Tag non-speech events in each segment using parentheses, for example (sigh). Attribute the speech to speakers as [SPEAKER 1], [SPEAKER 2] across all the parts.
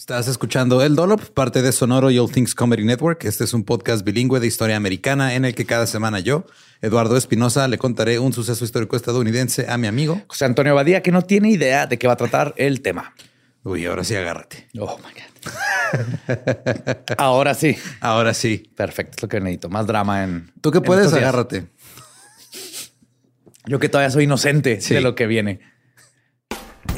[SPEAKER 1] Estás escuchando El Dolop, parte de Sonoro y All Things Comedy Network. Este es un podcast bilingüe de historia americana en el que cada semana yo, Eduardo Espinosa, le contaré un suceso histórico estadounidense a mi amigo
[SPEAKER 2] José Antonio Badía, que no tiene idea de qué va a tratar el tema.
[SPEAKER 1] Uy, ahora sí agárrate.
[SPEAKER 2] Oh my God. (laughs) ahora sí.
[SPEAKER 1] Ahora sí.
[SPEAKER 2] Perfecto, es lo que necesito. Más drama en.
[SPEAKER 1] Tú que puedes, agárrate.
[SPEAKER 2] Yo que todavía soy inocente
[SPEAKER 1] Sí.
[SPEAKER 2] de lo que viene.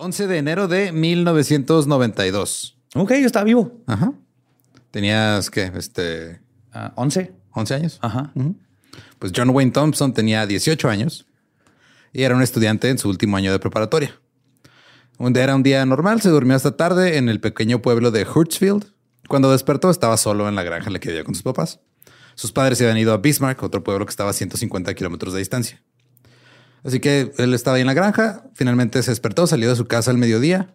[SPEAKER 1] 11 de enero de 1992.
[SPEAKER 2] Ok, yo estaba vivo.
[SPEAKER 1] Ajá. Tenías que, este,
[SPEAKER 2] Ah, 11.
[SPEAKER 1] 11 años.
[SPEAKER 2] Ajá.
[SPEAKER 1] Pues John Wayne Thompson tenía 18 años y era un estudiante en su último año de preparatoria. Un día era un día normal, se durmió hasta tarde en el pequeño pueblo de Hurtsfield. Cuando despertó estaba solo en la granja en la que vivía con sus papás. Sus padres se habían ido a Bismarck, otro pueblo que estaba a 150 kilómetros de distancia. Así que él estaba ahí en la granja, finalmente se despertó, salió de su casa al mediodía.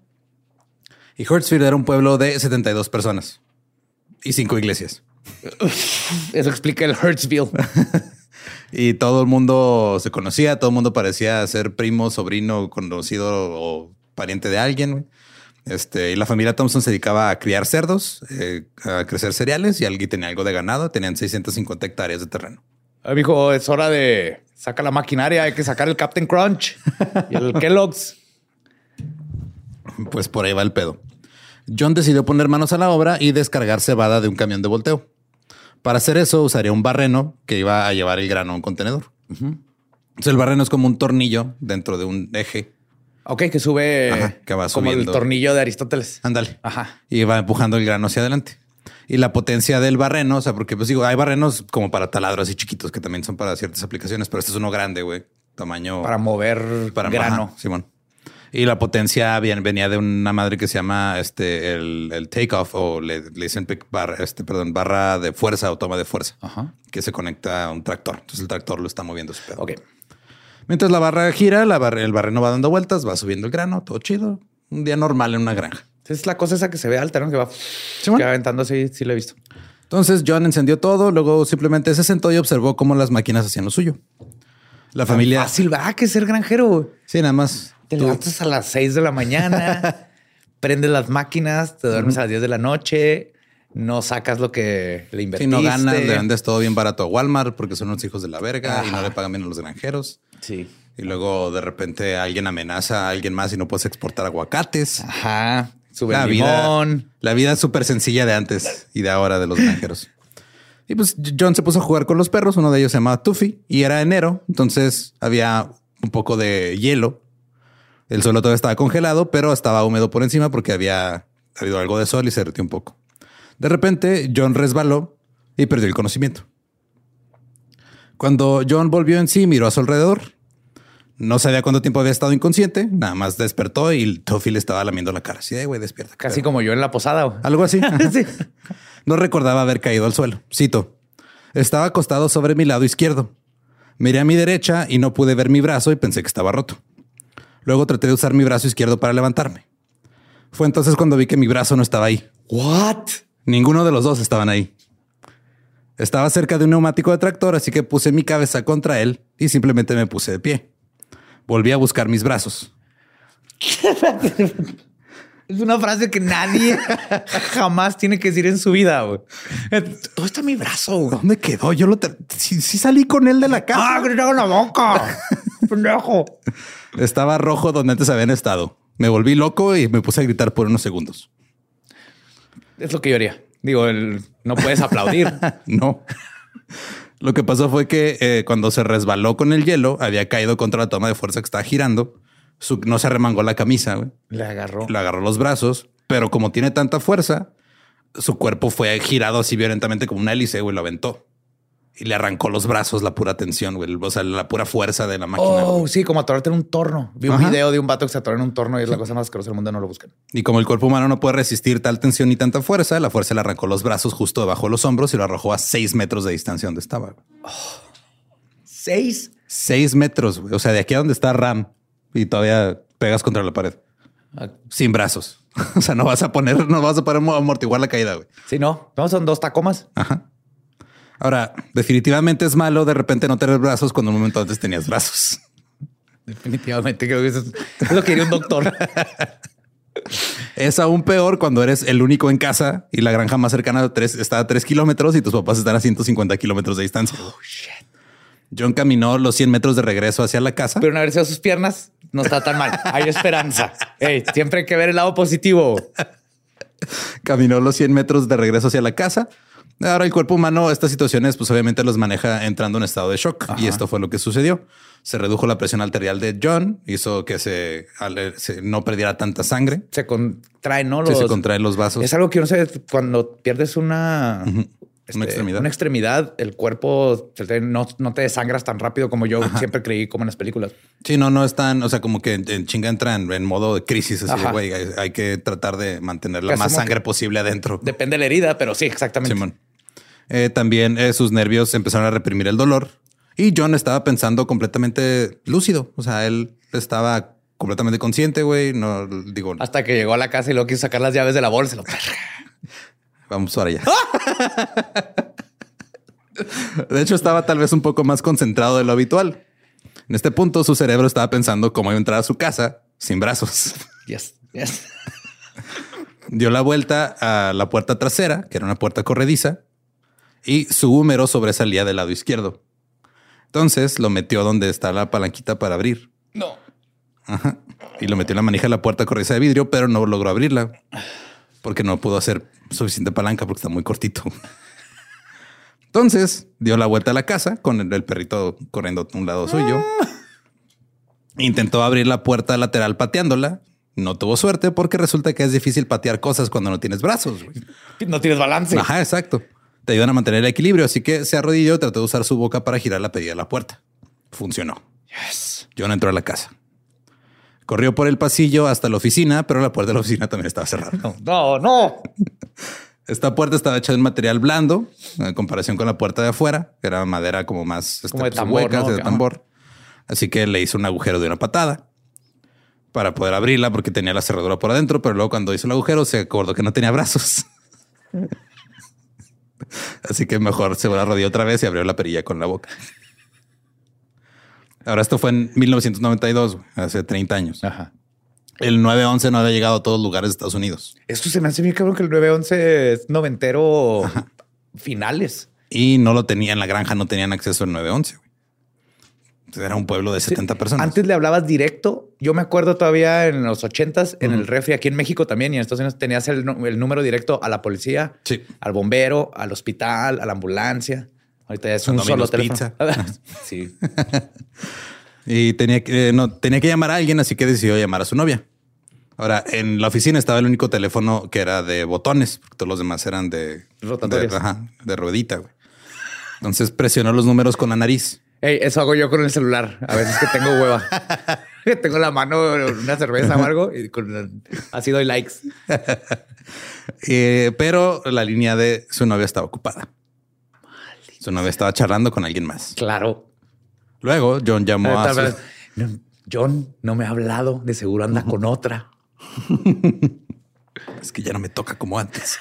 [SPEAKER 1] Y Hurtsfield era un pueblo de 72 personas y cinco iglesias.
[SPEAKER 2] Eso explica el Hurtsville. (laughs)
[SPEAKER 1] Y todo el mundo se conocía, todo el mundo parecía ser primo, sobrino, conocido o pariente de alguien. Este, y la familia Thompson se dedicaba a criar cerdos, eh, a crecer cereales y alguien tenía algo de ganado. Tenían 650 hectáreas de terreno.
[SPEAKER 2] Ah, Mijo, es hora de sacar la maquinaria. Hay que sacar el Captain Crunch y el Kellogg's.
[SPEAKER 1] Pues por ahí va el pedo. John decidió poner manos a la obra y descargar cebada de un camión de volteo. Para hacer eso usaría un barreno que iba a llevar el grano a un contenedor. Entonces el barreno es como un tornillo dentro de un eje.
[SPEAKER 2] Ok, que sube
[SPEAKER 1] Ajá, que va
[SPEAKER 2] como el tornillo de Aristóteles.
[SPEAKER 1] Ándale.
[SPEAKER 2] Ajá.
[SPEAKER 1] Y va empujando el grano hacia adelante. Y la potencia del barreno, o sea, porque pues digo, hay barrenos como para taladros así chiquitos que también son para ciertas aplicaciones, pero este es uno grande, güey. Tamaño
[SPEAKER 2] Para mover
[SPEAKER 1] para
[SPEAKER 2] grano.
[SPEAKER 1] ajá, Simón. Y la potencia bien- venía de una madre que se llama este el, el takeoff o le, le dicen pick bar- este, perdón, barra de fuerza o toma de fuerza
[SPEAKER 2] Ajá.
[SPEAKER 1] que se conecta a un tractor. Entonces el tractor lo está moviendo su pedo.
[SPEAKER 2] Ok.
[SPEAKER 1] Mientras la barra gira, la barra- el barreno va dando vueltas, va subiendo el grano, todo chido. Un día normal en una granja.
[SPEAKER 2] Es la cosa esa que se ve alta, ¿no? Que va, que va aventando así, sí lo he visto.
[SPEAKER 1] Entonces John encendió todo, luego simplemente se sentó y observó cómo las máquinas hacían lo suyo. La familia.
[SPEAKER 2] Fácil, va que ser granjero.
[SPEAKER 1] Sí, nada más.
[SPEAKER 2] Te
[SPEAKER 1] Tú-
[SPEAKER 2] levantas a las 6 de la mañana, (laughs) prendes las máquinas, te duermes a las 10 de la noche, no sacas lo que le
[SPEAKER 1] Si
[SPEAKER 2] invertiste.
[SPEAKER 1] no ganas, le vendes todo bien barato a Walmart porque son unos hijos de la verga y no le pagan bien a los granjeros.
[SPEAKER 2] Sí.
[SPEAKER 1] Y luego de repente alguien amenaza a alguien más y no puedes exportar aguacates.
[SPEAKER 2] Ajá.
[SPEAKER 1] La vida, la vida súper sencilla de antes y de ahora de los granjeros. (clears throat) Y pues John se puso a jugar con los perros. Uno de ellos se llamaba Tuffy y era enero. Entonces había un poco de hielo. El suelo todavía estaba congelado, pero estaba húmedo por encima porque había habido algo de sol y se derritió un poco. De repente John resbaló y perdió el conocimiento. Cuando John volvió en sí, miró a su alrededor. No sabía cuánto tiempo había estado inconsciente, nada más despertó y Tuffy le estaba lamiendo la cara. Así de güey, despierta.
[SPEAKER 2] Casi como yo en la posada. güey.
[SPEAKER 1] Algo así. (laughs)
[SPEAKER 2] Sí. (laughs)
[SPEAKER 1] No recordaba haber caído al suelo. Cito. Estaba acostado sobre mi lado izquierdo. Miré a mi derecha y no pude ver mi brazo y pensé que estaba roto. Luego traté de usar mi brazo izquierdo para levantarme. Fue entonces cuando vi que mi brazo no estaba ahí.
[SPEAKER 2] What?
[SPEAKER 1] Ninguno de los dos estaban ahí. Estaba cerca de un neumático de tractor, así que puse mi cabeza contra él y simplemente me puse de pie. Volví a buscar mis brazos.
[SPEAKER 2] Es una frase que nadie jamás tiene que decir en su vida. Todo está en mi brazo.
[SPEAKER 1] ¿Dónde quedó? Yo lo... Sí, sí salí con él de la casa.
[SPEAKER 2] ¡Ah, en la boca! (laughs) ¡Pendejo!
[SPEAKER 1] Estaba rojo donde antes habían estado. Me volví loco y me puse a gritar por unos segundos.
[SPEAKER 2] Es lo que yo haría. Digo, el- no puedes aplaudir. (laughs)
[SPEAKER 1] no. Lo que pasó fue que eh, cuando se resbaló con el hielo, había caído contra la toma de fuerza que estaba girando. Su- no se remangó la camisa, güey.
[SPEAKER 2] Le agarró.
[SPEAKER 1] Le agarró los brazos, pero como tiene tanta fuerza, su cuerpo fue girado así violentamente como una hélice, güey, lo aventó. Y le arrancó los brazos la pura tensión, güey. O sea, la pura fuerza de la máquina.
[SPEAKER 2] Oh,
[SPEAKER 1] güey.
[SPEAKER 2] sí, como atorarte en un torno. Vi un video de un vato que se atoró en un torno y es la cosa más asquerosa del mundo. No lo buscan.
[SPEAKER 1] Y como el cuerpo humano no puede resistir tal tensión ni tanta fuerza, la fuerza le arrancó los brazos justo debajo de los hombros y lo arrojó a seis metros de distancia donde estaba.
[SPEAKER 2] Seis.
[SPEAKER 1] Seis metros, güey. O sea, de aquí a donde está Ram y todavía pegas contra la pared.
[SPEAKER 2] Ah,
[SPEAKER 1] Sin brazos. (laughs) O sea, no vas a poner, no vas a poder amortiguar la caída, güey.
[SPEAKER 2] Sí, no. Vamos, son dos tacomas.
[SPEAKER 1] Ajá. Ahora, definitivamente es malo de repente no tener brazos cuando un momento antes tenías brazos. (laughs)
[SPEAKER 2] Definitivamente creo que eso es, lo que diría un doctor. (laughs)
[SPEAKER 1] Es aún peor cuando eres el único en casa y la granja más cercana a tres, está a tres kilómetros y tus papás están a 150 kilómetros de distancia. John caminó los 100 metros de regreso hacia la casa.
[SPEAKER 2] Pero una vez sus piernas no está tan mal. Hay esperanza. (laughs) Siempre hay que ver el lado positivo.
[SPEAKER 1] caminó los 100 metros de regreso hacia la casa. Ahora el cuerpo humano, estas situaciones, pues obviamente los maneja entrando en estado de shock. Y esto fue lo que sucedió. Se redujo la presión arterial de John, hizo que se, se- no perdiera tanta sangre.
[SPEAKER 2] Se contraen, ¿no?
[SPEAKER 1] Sí,
[SPEAKER 2] Los-
[SPEAKER 1] se contraen los vasos.
[SPEAKER 2] Es algo que yo no sé, cuando pierdes una, este,
[SPEAKER 1] Una extremidad.
[SPEAKER 2] una extremidad, el cuerpo no, no te desangras tan rápido como yo siempre creí como en las películas.
[SPEAKER 1] Sí, no, no están, o sea, como que en, chinga entra en, en modo de crisis. Así güey, hay, hay que tratar de mantener la más sangre posible adentro.
[SPEAKER 2] Depende de la herida, pero sí, exactamente.
[SPEAKER 1] Simón. Eh, también eh, sus nervios empezaron a reprimir el dolor y John estaba pensando completamente lúcido. O sea, él estaba completamente consciente, güey. No digo,
[SPEAKER 2] Hasta que llegó a la casa y luego quiso sacar las llaves de la bolsa. lo- (laughs)
[SPEAKER 1] vamos para allá. de hecho, estaba tal vez un poco más concentrado de lo habitual. En este punto, su cerebro estaba pensando cómo iba a entrar a su casa sin brazos.
[SPEAKER 2] Yes, yes.
[SPEAKER 1] Dio la vuelta a la puerta trasera, que era una puerta corrediza, y su húmero sobresalía del lado izquierdo. Entonces lo metió donde está la palanquita para abrir.
[SPEAKER 2] No.
[SPEAKER 1] Ajá. Y lo metió en la manija de la puerta corrediza de vidrio, pero no logró abrirla porque no pudo hacer suficiente palanca porque está muy cortito. Entonces dio la vuelta a la casa con el, el perrito corriendo a un lado suyo. Intentó abrir la puerta lateral pateándola. No tuvo suerte porque resulta que es difícil patear cosas cuando no tienes brazos.
[SPEAKER 2] No tienes balance.
[SPEAKER 1] Ajá, exacto. Te ayudan a mantener el equilibrio. Así que se arrodilló y trató de usar su boca para girar la pedida de la puerta. Funcionó.
[SPEAKER 2] Yes.
[SPEAKER 1] John entró a la casa. Corrió por el pasillo hasta la oficina, pero la puerta de la oficina también estaba cerrada.
[SPEAKER 2] No, (laughs) no, no.
[SPEAKER 1] Esta puerta estaba hecha de un material blando en comparación con la puerta de afuera, que era madera como más este,
[SPEAKER 2] Como de tambor,
[SPEAKER 1] huecas,
[SPEAKER 2] ¿no?
[SPEAKER 1] de tambor. Así que le hizo un agujero de una patada para poder abrirla porque tenía la cerradura por adentro, pero luego cuando hizo el agujero se acordó que no tenía brazos. (laughs) Así que mejor se la rodilla otra vez y abrió la perilla con la boca. Ahora esto fue en 1992, güey, hace 30 años.
[SPEAKER 2] Ajá.
[SPEAKER 1] El 911 no había llegado a todos los lugares de Estados Unidos
[SPEAKER 2] Esto se me hace bien cabrón que el 911 es noventero finales.
[SPEAKER 1] y no lo tenía en la granja, no tenían acceso al 911. güey. Entonces, Era un pueblo de 70 personas.
[SPEAKER 2] Antes le hablabas directo. Yo me acuerdo todavía en los ochentas, en el refri aquí en México también y en Estados Unidos tenías el, número directo a la policía,
[SPEAKER 1] Sí.
[SPEAKER 2] al bombero, al hospital, a la ambulancia. Ahorita ya es un solo teléfono. (laughs) sí. (laughs)
[SPEAKER 1] Y tenía que, eh, no, tenía que llamar a alguien, así que decidió llamar a su novia. Ahora, en la oficina estaba el único teléfono que era de botones, porque todos los demás eran de, de, ajá, de ruedita. güey. Entonces presionó los números con la nariz.
[SPEAKER 2] Eso hago yo con el celular. A veces que tengo hueva. (laughs) Tengo la mano una cerveza o algo y con así doy likes.
[SPEAKER 1] Eh, pero la línea de su novia estaba ocupada. Su novia estaba charlando con alguien más.
[SPEAKER 2] Claro.
[SPEAKER 1] Luego John llamó a su,
[SPEAKER 2] no, John no me ha hablado. De seguro anda con otra. (laughs)
[SPEAKER 1] Es que ya no me toca como antes.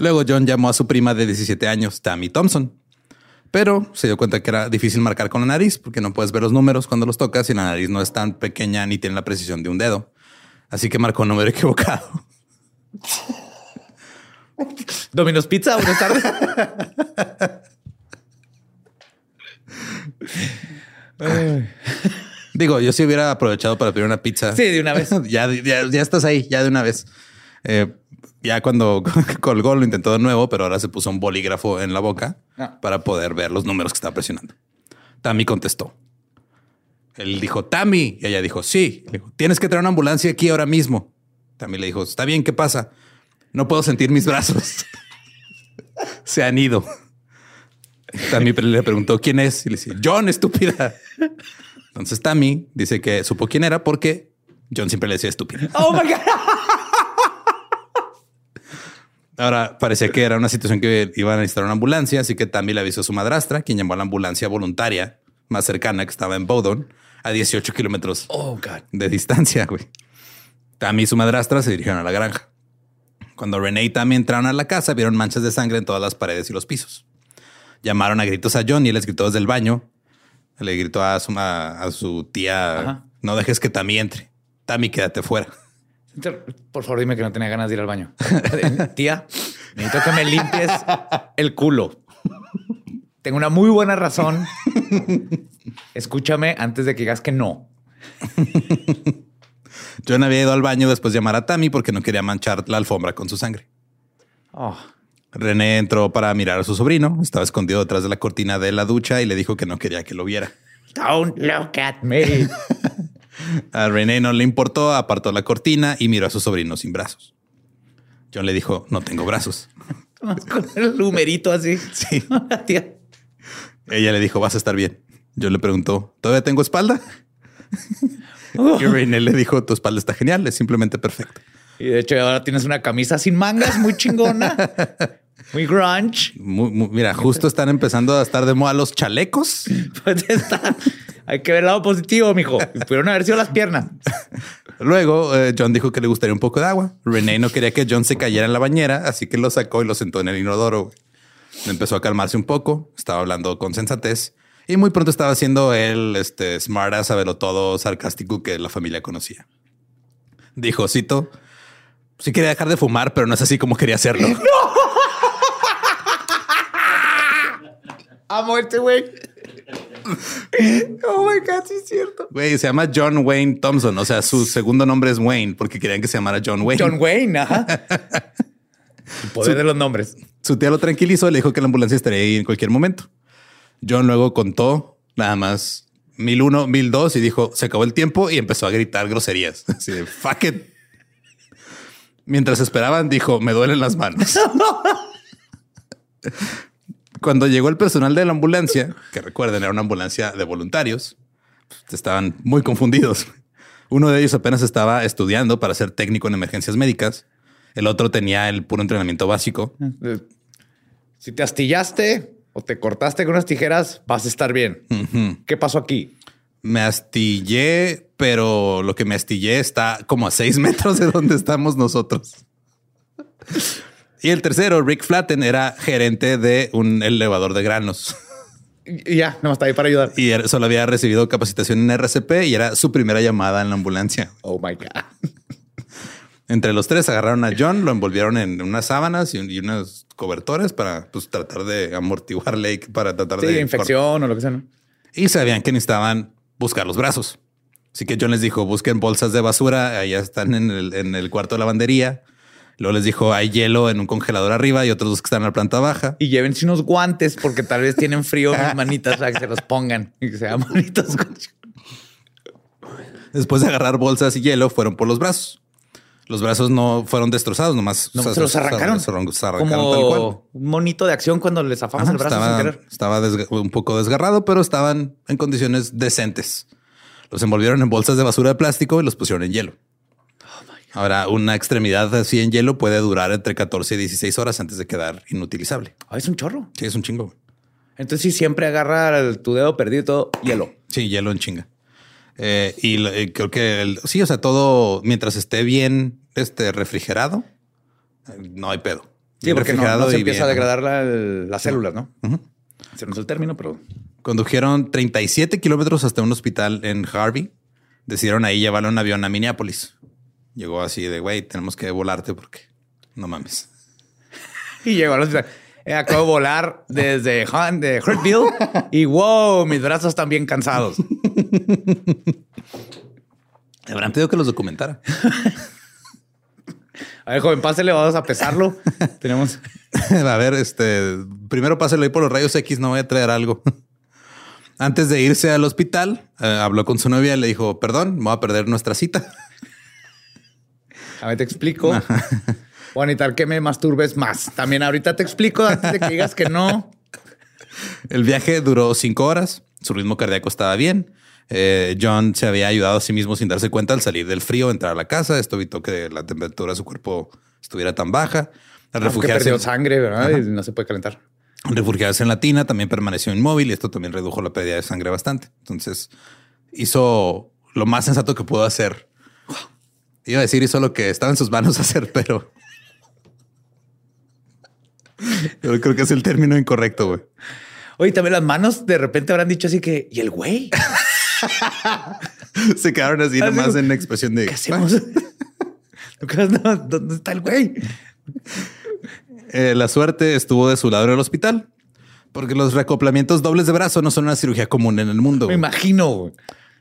[SPEAKER 1] Luego John llamó a su prima de 17 años, Tammy Thompson, pero se dio cuenta que era difícil marcar con la nariz porque no puedes ver los números cuando los tocas y la nariz no es tan pequeña ni tiene la precisión de un dedo. Así que marcó un número equivocado. (laughs) (laughs)
[SPEAKER 2] Domino's Pizza, buenas tardes.
[SPEAKER 1] Digo, yo sí hubiera aprovechado para pedir una pizza.
[SPEAKER 2] Sí, de una vez. (laughs)
[SPEAKER 1] ya, ya, ya estás ahí, ya de una vez. Eh, ya cuando (laughs) colgó lo intentó de nuevo, pero ahora se puso un bolígrafo en la boca
[SPEAKER 2] Ah.
[SPEAKER 1] para poder ver los números que estaba presionando. Tammy contestó. Él dijo, Tammy. Y ella dijo, sí. Le dijo, tienes que traer una ambulancia aquí ahora mismo. Tammy le dijo, está bien, ¿qué pasa? No puedo sentir mis brazos. se han ido. Tammy le preguntó quién es y le dice, John, estúpida. Entonces Tammy dice que supo quién era porque John siempre le decía estúpida.
[SPEAKER 2] Oh my God.
[SPEAKER 1] Ahora parecía que era una situación que iban a necesitar una ambulancia, así que Tammy le avisó a su madrastra, quien llamó a la ambulancia voluntaria más cercana que estaba en Bowdon, a 18 kilómetros
[SPEAKER 2] Oh
[SPEAKER 1] de distancia. Güey. Tammy y su madrastra se dirigieron a la granja. Cuando Renee y Tammy entraron a la casa, vieron manchas de sangre en todas las paredes y los pisos. Llamaron a gritos a John y él les gritó desde el baño. Le gritó a su, a, a su tía:
[SPEAKER 2] Ajá.
[SPEAKER 1] No dejes que Tammy entre. Tammy, quédate fuera.
[SPEAKER 2] Por favor, dime que no tenía ganas de ir al baño. (laughs) Tía, necesito que me limpies el culo. Tengo una muy buena razón. Escúchame antes de que digas que no.
[SPEAKER 1] John había ido al baño después de llamar a Tammy porque no quería manchar la alfombra con su sangre.
[SPEAKER 2] Oh,
[SPEAKER 1] René entró para mirar a su sobrino. Estaba escondido detrás de la cortina de la ducha y le dijo que no quería que lo viera.
[SPEAKER 2] don't look at me. (laughs)
[SPEAKER 1] A René no le importó, apartó la cortina y miró a su sobrino sin brazos. John le dijo, no tengo brazos. (laughs)
[SPEAKER 2] Con el numerito así.
[SPEAKER 1] Sí. (laughs)
[SPEAKER 2] Tía.
[SPEAKER 1] Ella le dijo, vas a estar bien. John le preguntó, ¿todavía tengo espalda? (laughs) Y René le dijo, tu espalda está genial, es simplemente perfecta.
[SPEAKER 2] Y de hecho ahora tienes una camisa sin mangas muy chingona. (laughs) Muy grunge.
[SPEAKER 1] Mu- mu- mira, justo están empezando a estar de moda los chalecos. (laughs)
[SPEAKER 2] Pues está. Hay que ver el lado positivo, mijo. Pudieron haber sido las piernas.
[SPEAKER 1] Luego, eh, John dijo que le gustaría un poco de agua. René no quería que John se cayera en la bañera, así que lo sacó y lo sentó en el inodoro. Empezó a calmarse un poco, estaba hablando con sensatez y muy pronto estaba haciendo el este, smart sabelo todo sarcástico que la familia conocía. Dijo, cito, sí quería dejar de fumar, pero no es así como quería hacerlo. (laughs)
[SPEAKER 2] Amo este güey. Oh my God, sí es cierto.
[SPEAKER 1] Güey, se llama John Wayne Thompson, o sea, su segundo nombre es Wayne porque querían que se llamara John Wayne.
[SPEAKER 2] John Wayne, ajá. (laughs) El poder de los nombres.
[SPEAKER 1] Su tía lo tranquilizó y le dijo que la ambulancia estaría ahí en cualquier momento. John luego contó nada más mil uno, mil dos y dijo se acabó el tiempo y empezó a gritar groserías. (laughs) Así de fuck it. Mientras esperaban, dijo me duelen las manos. (laughs) Cuando llegó el personal de la ambulancia, que recuerden era una ambulancia de voluntarios, pues, estaban muy confundidos. Uno de ellos apenas estaba estudiando para ser técnico en emergencias médicas. El otro tenía el puro entrenamiento básico.
[SPEAKER 2] Eh, Si te astillaste o te cortaste con unas tijeras, vas a estar bien. ¿Qué pasó aquí?
[SPEAKER 1] Me astillé, pero lo que me astillé está como a seis (laughs) metros de donde estamos nosotros. Y el tercero, Rick Flatten, era gerente de un elevador de granos
[SPEAKER 2] Y ya, no está ahí para ayudar.
[SPEAKER 1] y solo había recibido capacitación en RCP y era su primera llamada en la ambulancia.
[SPEAKER 2] Oh my God.
[SPEAKER 1] Entre los tres agarraron a John, lo envolvieron en unas sábanas y, y unos cobertores para pues, tratar de amortiguarle para tratar
[SPEAKER 2] Sí,
[SPEAKER 1] de
[SPEAKER 2] infección o lo que sea, ¿no?
[SPEAKER 1] y sabían que necesitaban buscar los brazos. Así que John les dijo, busquen bolsas de basura, allá están en el, en el cuarto de lavandería. Luego les dijo, hay hielo en un congelador arriba y otros dos que están en la planta baja.
[SPEAKER 2] Y llévense unos guantes porque tal vez tienen frío mis manitas para que se los pongan y que sean bonitos.
[SPEAKER 1] Después de agarrar bolsas y hielo, fueron por los brazos. Los brazos no fueron destrozados, nomás
[SPEAKER 2] No, se los arrancaron.
[SPEAKER 1] Se, se arrancaron tal cual.
[SPEAKER 2] Como un monito de acción cuando les zafamos
[SPEAKER 1] Ajá,
[SPEAKER 2] el brazo
[SPEAKER 1] estaba
[SPEAKER 2] sin querer.
[SPEAKER 1] estaba un poco desgarrado, pero estaban en condiciones decentes. Los envolvieron en bolsas de basura de plástico y los pusieron en hielo. Ahora, una extremidad así en hielo puede durar entre 14 y 16 horas antes de quedar inutilizable.
[SPEAKER 2] Ay, es un chorro.
[SPEAKER 1] Sí, es un chingo.
[SPEAKER 2] Entonces sí, siempre agarra tu dedo perdido y todo hielo.
[SPEAKER 1] Sí, hielo en chinga. Eh, y eh, creo que el- sí, o sea, todo mientras esté bien este, refrigerado, no hay pedo.
[SPEAKER 2] Sí, porque no, no se empieza a
[SPEAKER 1] bien.
[SPEAKER 2] degradar la- las células, ¿no? Ese no es el término, pero
[SPEAKER 1] Condujeron 37 kilómetros hasta un hospital en Harvey. Decidieron ahí llevarlo en avión a Minneapolis. Llegó así de, güey, tenemos que volarte porque no mames. (laughs)
[SPEAKER 2] Y llegó al hospital. Eh, acabo de volar desde Han, de Hurtville y wow, mis brazos están bien cansados. (laughs)
[SPEAKER 1] Habrán pedido que los documentara. (laughs)
[SPEAKER 2] A ver, joven, pásele, vamos a pesarlo. (laughs) Tenemos.
[SPEAKER 1] a ver, este, primero páselo ahí por los rayos X, no voy a traer algo. (laughs) Antes de irse al hospital, eh, habló con su novia y le dijo, perdón, me voy a perder nuestra cita.
[SPEAKER 2] A ver, te explico. Voy a necesitar que me masturbes más. También ahorita te explico antes de que digas que no.
[SPEAKER 1] El viaje duró cinco horas. Su ritmo cardíaco estaba bien. Eh, John se había ayudado a sí mismo sin darse cuenta al salir del frío, entrar a la casa. Esto evitó que la temperatura de su cuerpo estuviera tan baja. Al refugiarse,
[SPEAKER 2] perdió sangre, ¿verdad? Y no se puede calentar.
[SPEAKER 1] al refugiarse en la tina, también permaneció inmóvil y esto también redujo la pérdida de sangre bastante. Entonces hizo lo más sensato que pudo hacer. Iba a decir hizo lo que estaba en sus manos (laughs) hacer, pero yo creo que es el término incorrecto, güey.
[SPEAKER 2] Oye, también las manos de repente habrán dicho así que, ¿y el güey?
[SPEAKER 1] Se quedaron así
[SPEAKER 2] Así
[SPEAKER 1] nomás en expresión de
[SPEAKER 2] ¿Qué hacemos? (laughs) No, ¿Dónde está el güey?
[SPEAKER 1] Eh, la suerte estuvo de su lado en el hospital, porque los reacoplamientos dobles de brazo no son una cirugía común en el mundo.
[SPEAKER 2] Me imagino.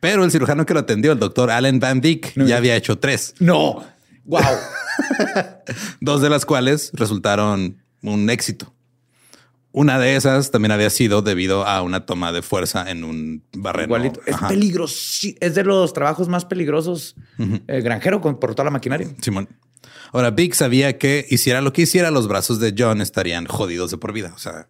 [SPEAKER 1] Pero el cirujano que lo atendió, el doctor Allen Van Dyck, ya había hecho tres,
[SPEAKER 2] No. Wow. (laughs)
[SPEAKER 1] dos de las cuales resultaron un éxito. Una de esas también había sido debido a una toma de fuerza en un barreno.
[SPEAKER 2] Igualito. Es
[SPEAKER 1] Ajá.
[SPEAKER 2] peligroso. Es de los trabajos más peligrosos. eh, granjero con, por toda la maquinaria.
[SPEAKER 1] Simón. Ahora, Vic sabía que hiciera lo que hiciera, los brazos de John estarían jodidos de por vida. O sea,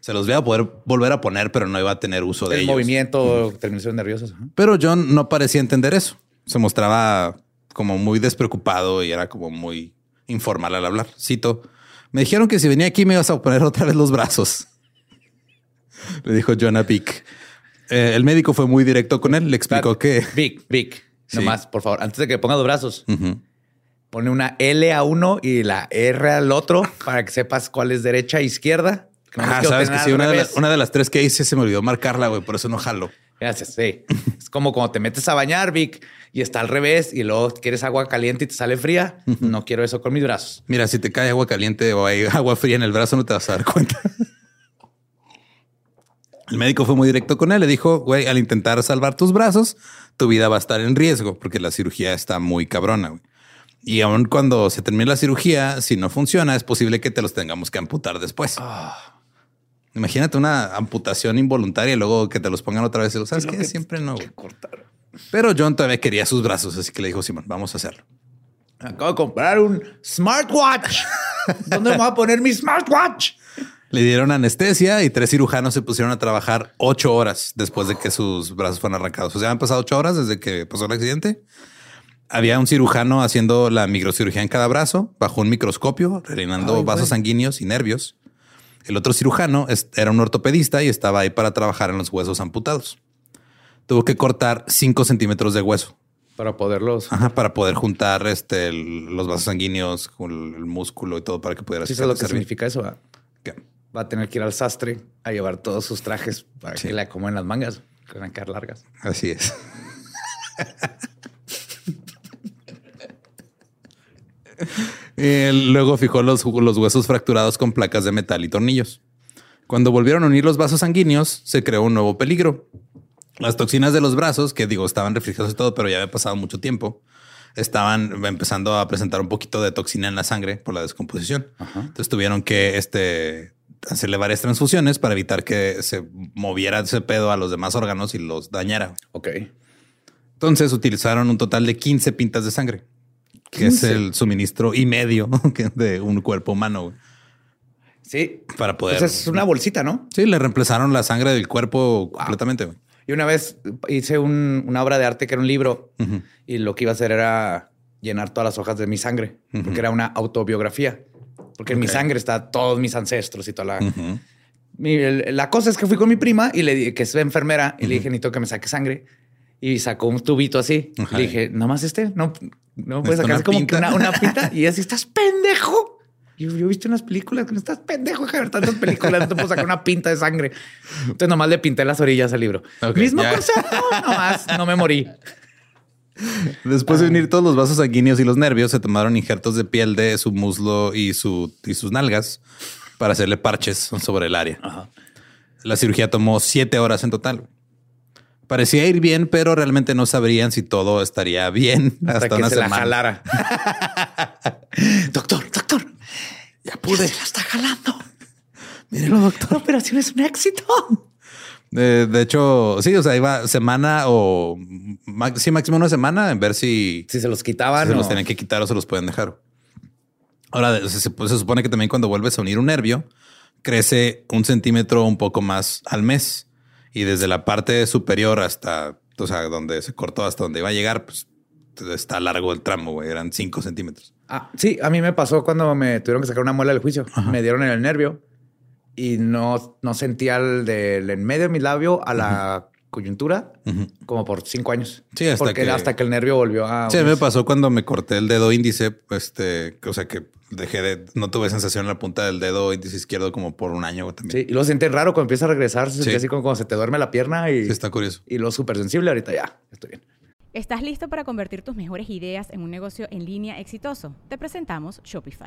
[SPEAKER 1] se los iba a poder volver a poner, pero no iba a tener uso de
[SPEAKER 2] El
[SPEAKER 1] ellos.
[SPEAKER 2] movimiento, terminaciones nerviosas. ajá.
[SPEAKER 1] Pero John no parecía entender eso. Se mostraba como muy despreocupado y era como muy informal al hablar. Cito, me dijeron que si venía aquí me ibas a poner otra vez los brazos. Le dijo John a Vic. Eh, el médico fue muy directo con él. Le explicó que...
[SPEAKER 2] Vic, Vic.
[SPEAKER 1] Sí.
[SPEAKER 2] Nomás, por favor, antes de que ponga los brazos, pone una L a uno y la R al otro para que sepas cuál es derecha e izquierda. Que no los
[SPEAKER 1] Ah, sabes que sí, una de, una de las tres que hice se me olvidó marcarla, güey, por eso no jalo.
[SPEAKER 2] Gracias, sí. Es como cuando te metes a bañar, Vic, y está al revés y luego quieres agua caliente y te sale fría. No quiero eso con mis brazos.
[SPEAKER 1] Mira, si te cae agua caliente o hay (laughs) agua fría en el brazo, no te vas a dar cuenta. El médico fue muy directo con él. Le dijo, güey, al intentar salvar tus brazos, tu vida va a estar en riesgo porque la cirugía está muy cabrona. güey. Y aun cuando se termine la cirugía, si no funciona, es posible que te los tengamos que amputar después. Imagínate una amputación involuntaria y luego que te los pongan otra vez. y lo, ¿Sabes
[SPEAKER 2] que-
[SPEAKER 1] Siempre no. güey".
[SPEAKER 2] Cortar.
[SPEAKER 1] Pero John todavía quería sus brazos, así que le dijo, Simón, vamos a hacerlo.
[SPEAKER 2] Acabo de comprar un smartwatch. (laughs) ¿Dónde me voy a poner mi smartwatch?
[SPEAKER 1] Le dieron anestesia y tres cirujanos se pusieron a trabajar ocho horas después de que sus brazos fueron arrancados. O sea, han pasado ocho horas desde que pasó el accidente. Había un cirujano haciendo la microcirugía en cada brazo bajo un microscopio, rellenando
[SPEAKER 2] Ay,
[SPEAKER 1] vasos sanguíneos y nervios. El otro cirujano era un ortopedista y estaba ahí para trabajar en los huesos amputados. Tuvo que cortar cinco centímetros de hueso
[SPEAKER 2] Para poderlos.
[SPEAKER 1] ajá, para poder juntar este, el- los vasos sanguíneos con el músculo y todo para que pudiera
[SPEAKER 2] Sí, eso es lo que
[SPEAKER 1] servir.
[SPEAKER 2] significa eso.
[SPEAKER 1] ¿Qué?
[SPEAKER 2] Va a tener que ir al sastre a llevar todos sus trajes para
[SPEAKER 1] Sí.
[SPEAKER 2] que le acomoden las mangas, que van a quedar largas.
[SPEAKER 1] Así es. (laughs) Eh, luego fijó los, los huesos fracturados con placas de metal y tornillos. Cuando volvieron a unir los vasos sanguíneos, se creó un nuevo peligro. Las toxinas de los brazos, que digo, estaban refrigerados y todo, pero ya había pasado mucho tiempo, estaban empezando a presentar un poquito de toxina en la sangre por la descomposición. Entonces tuvieron que este, hacerle varias transfusiones para evitar que se moviera ese pedo a los demás órganos y los dañara.
[SPEAKER 2] Ok.
[SPEAKER 1] Entonces utilizaron un total de 15 pintas de sangre, que es
[SPEAKER 2] 15.
[SPEAKER 1] el suministro y medio (laughs) de un cuerpo humano güey,
[SPEAKER 2] Sí.
[SPEAKER 1] para poder.
[SPEAKER 2] Pues es una bolsita, ¿no?
[SPEAKER 1] Sí, le reemplazaron la sangre del cuerpo completamente. güey.
[SPEAKER 2] Y una vez hice un- una obra de arte que era un libro y lo que iba a hacer era llenar todas las hojas de mi sangre, porque era una autobiografía. Porque en mi sangre está todos mis ancestros y toda la... Mi- el- la cosa es que fui con mi prima y le que es enfermera y le dije, necesito que me saque sangre. Y sacó un tubito así.
[SPEAKER 1] Ajá.
[SPEAKER 2] Le dije, ¿nada más este? No, no puedes sacar como que una, una (laughs) pinta. Y así, estás pendejo. Yo, yo he visto unas películas que no estás pendejo, de ver tantas películas, no te puedo sacar una pinta de sangre. Entonces nomás le pinté las orillas al libro. Mismo
[SPEAKER 1] ya.
[SPEAKER 2] concepto, nomás no me morí.
[SPEAKER 1] Después de unir todos los vasos sanguíneos y los nervios, se tomaron injertos de piel de su muslo y, su, y sus nalgas para hacerle parches sobre el área. La cirugía tomó siete horas en total. Parecía ir bien, pero realmente no sabrían si todo estaría bien (laughs) hasta,
[SPEAKER 2] Hasta que
[SPEAKER 1] una
[SPEAKER 2] se la jalara. (laughs) doctor, doctor.
[SPEAKER 1] Ya pude.
[SPEAKER 2] Ya está jalando.
[SPEAKER 1] Mírelo, doctor.
[SPEAKER 2] La operación es un éxito.
[SPEAKER 1] De, de hecho, sí, o sea, iba semana o sí, máximo una semana en ver si,
[SPEAKER 2] Si se los
[SPEAKER 1] si
[SPEAKER 2] quitaban.
[SPEAKER 1] se los tenían que quitar o se los pueden dejar. Ahora, se, se- se supone que también cuando vuelves a unir un nervio, crece un centímetro un poco más al mes. Y desde la parte superior hasta, o sea, donde se cortó hasta donde iba a llegar, pues está largo el tramo, güey. Eran cinco centímetros.
[SPEAKER 2] Ah, sí, a mí me pasó cuando me tuvieron que sacar una muela del juicio. Me dieron en el nervio y no, no sentía el del en medio de mi labio a la coyuntura como por cinco años.
[SPEAKER 1] Sí, hasta
[SPEAKER 2] Porque
[SPEAKER 1] que-
[SPEAKER 2] hasta que el nervio volvió a.
[SPEAKER 1] Sí, me pasó cuando me corté el dedo índice, este, o sea que dejé de, no tuve sensación en la punta del dedo índice izquierdo como por un año también.
[SPEAKER 2] Sí, y luego siente raro cuando empieza a regresar. Se siente
[SPEAKER 1] Sí.
[SPEAKER 2] así como cuando se te duerme la pierna y,
[SPEAKER 1] Sí, está curioso.
[SPEAKER 2] y luego súper sensible. Ahorita ya, estoy bien.
[SPEAKER 3] ¿Estás listo para convertir tus mejores ideas en un negocio en línea exitoso? Te presentamos Shopify.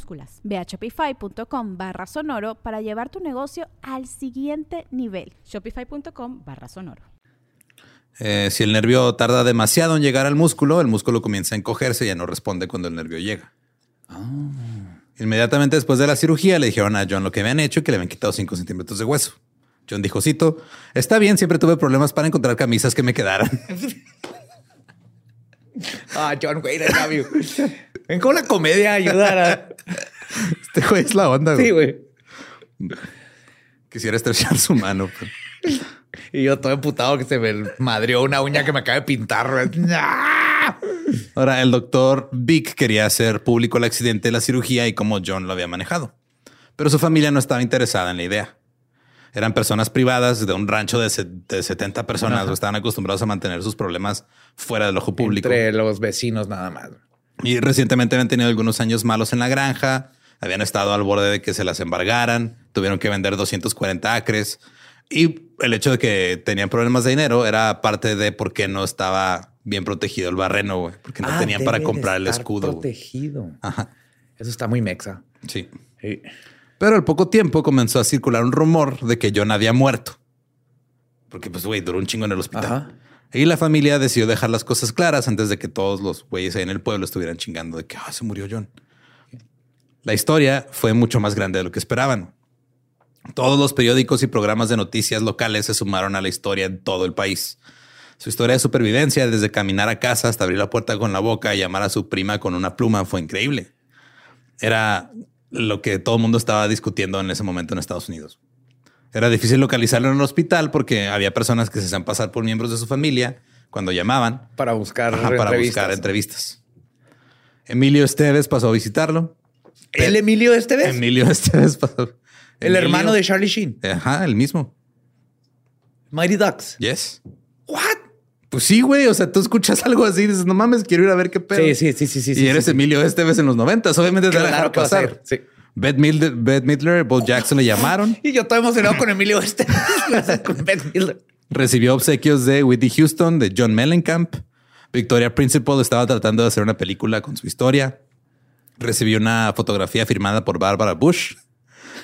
[SPEAKER 3] Ve a shopify.com barra sonoro para llevar tu negocio al siguiente nivel. Shopify.com barra sonoro.
[SPEAKER 1] Eh, si el nervio tarda demasiado en llegar al músculo, el músculo comienza a encogerse y ya no responde cuando el nervio llega. Inmediatamente después de la cirugía le dijeron a John lo que habían hecho y que le habían quitado 5 centímetros de hueso. John dijo, cito, está bien, siempre tuve problemas para encontrar camisas que me quedaran. (laughs)
[SPEAKER 2] Ah, John Wayne, love you. Ven cómo la comedia ayuda a...
[SPEAKER 1] Este güey es la onda.
[SPEAKER 2] Sí,
[SPEAKER 1] güey.
[SPEAKER 2] güey.
[SPEAKER 1] Quisiera estrechar su mano. pero-
[SPEAKER 2] Y yo todo emputado que se me madrió una uña que me acaba de pintar. güey. ¡Ah!
[SPEAKER 1] Ahora, el doctor Vic quería hacer público el accidente de la cirugía y cómo John lo había manejado. Pero su familia no estaba interesada en la idea. Eran personas privadas de un rancho de, se- de 70 personas. Estaban acostumbrados a mantener sus problemas fuera del ojo público.
[SPEAKER 2] Entre los vecinos nada más.
[SPEAKER 1] Y recientemente habían tenido algunos años malos en la granja. Habían estado al borde de que se las embargaran. Tuvieron que vender 240 acres. Y el hecho de que tenían problemas de dinero era parte de por qué no estaba bien protegido el barreno, güey. Porque no
[SPEAKER 2] Ah,
[SPEAKER 1] tenían para comprar el escudo.
[SPEAKER 2] Protegido.
[SPEAKER 1] Ajá.
[SPEAKER 2] Eso está muy mexa.
[SPEAKER 1] Sí.
[SPEAKER 2] Sí.
[SPEAKER 1] Pero al poco tiempo comenzó a circular un rumor de que John había muerto. Porque, pues, güey, duró un chingo en el hospital.
[SPEAKER 2] Ajá.
[SPEAKER 1] Y la familia decidió dejar las cosas claras antes de que todos los güeyes ahí en el pueblo estuvieran chingando de que ah, se murió John. La historia fue mucho más grande de lo que esperaban. Todos los periódicos y programas de noticias locales se sumaron a la historia en todo el país. Su historia de supervivencia, desde caminar a casa hasta abrir la puerta con la boca y llamar a su prima con una pluma, fue increíble. Era lo que todo el mundo estaba discutiendo en ese momento en Estados Unidos. Era difícil localizarlo en el hospital porque había personas que se hacían pasar por miembros de su familia cuando llamaban
[SPEAKER 2] Para buscar
[SPEAKER 1] ajá, para
[SPEAKER 2] entrevistas.
[SPEAKER 1] buscar entrevistas. Emilio Esteves pasó a visitarlo.
[SPEAKER 2] ¿El Emilio este vez?
[SPEAKER 1] Emilio (laughs) Esteves pasó.
[SPEAKER 2] El
[SPEAKER 1] Emilio-
[SPEAKER 2] hermano de Charlie Sheen.
[SPEAKER 1] Ajá, el mismo.
[SPEAKER 2] Mighty Ducks.
[SPEAKER 1] Yes.
[SPEAKER 2] What?
[SPEAKER 1] Pues sí, güey. O sea, tú escuchas (laughs) algo así y dices, no mames, quiero ir a ver qué pedo.
[SPEAKER 2] Sí, sí, sí, sí, sí.
[SPEAKER 1] y
[SPEAKER 2] sí,
[SPEAKER 1] eres
[SPEAKER 2] sí.
[SPEAKER 1] Emilio Esteves en los noventas. Obviamente te van a dejar
[SPEAKER 2] Claro que va a
[SPEAKER 1] pasar.
[SPEAKER 2] Sí.
[SPEAKER 1] Bette Midler, Bette Midler, Bo Jackson le llamaron. (laughs)
[SPEAKER 2] Y yo estoy emocionado con Emilio este. (laughs) con Ben Miller.
[SPEAKER 1] Recibió obsequios de Whitney Houston, de John Mellencamp. Victoria Principal estaba tratando de hacer una película con su historia. Recibió una fotografía firmada por Barbara Bush.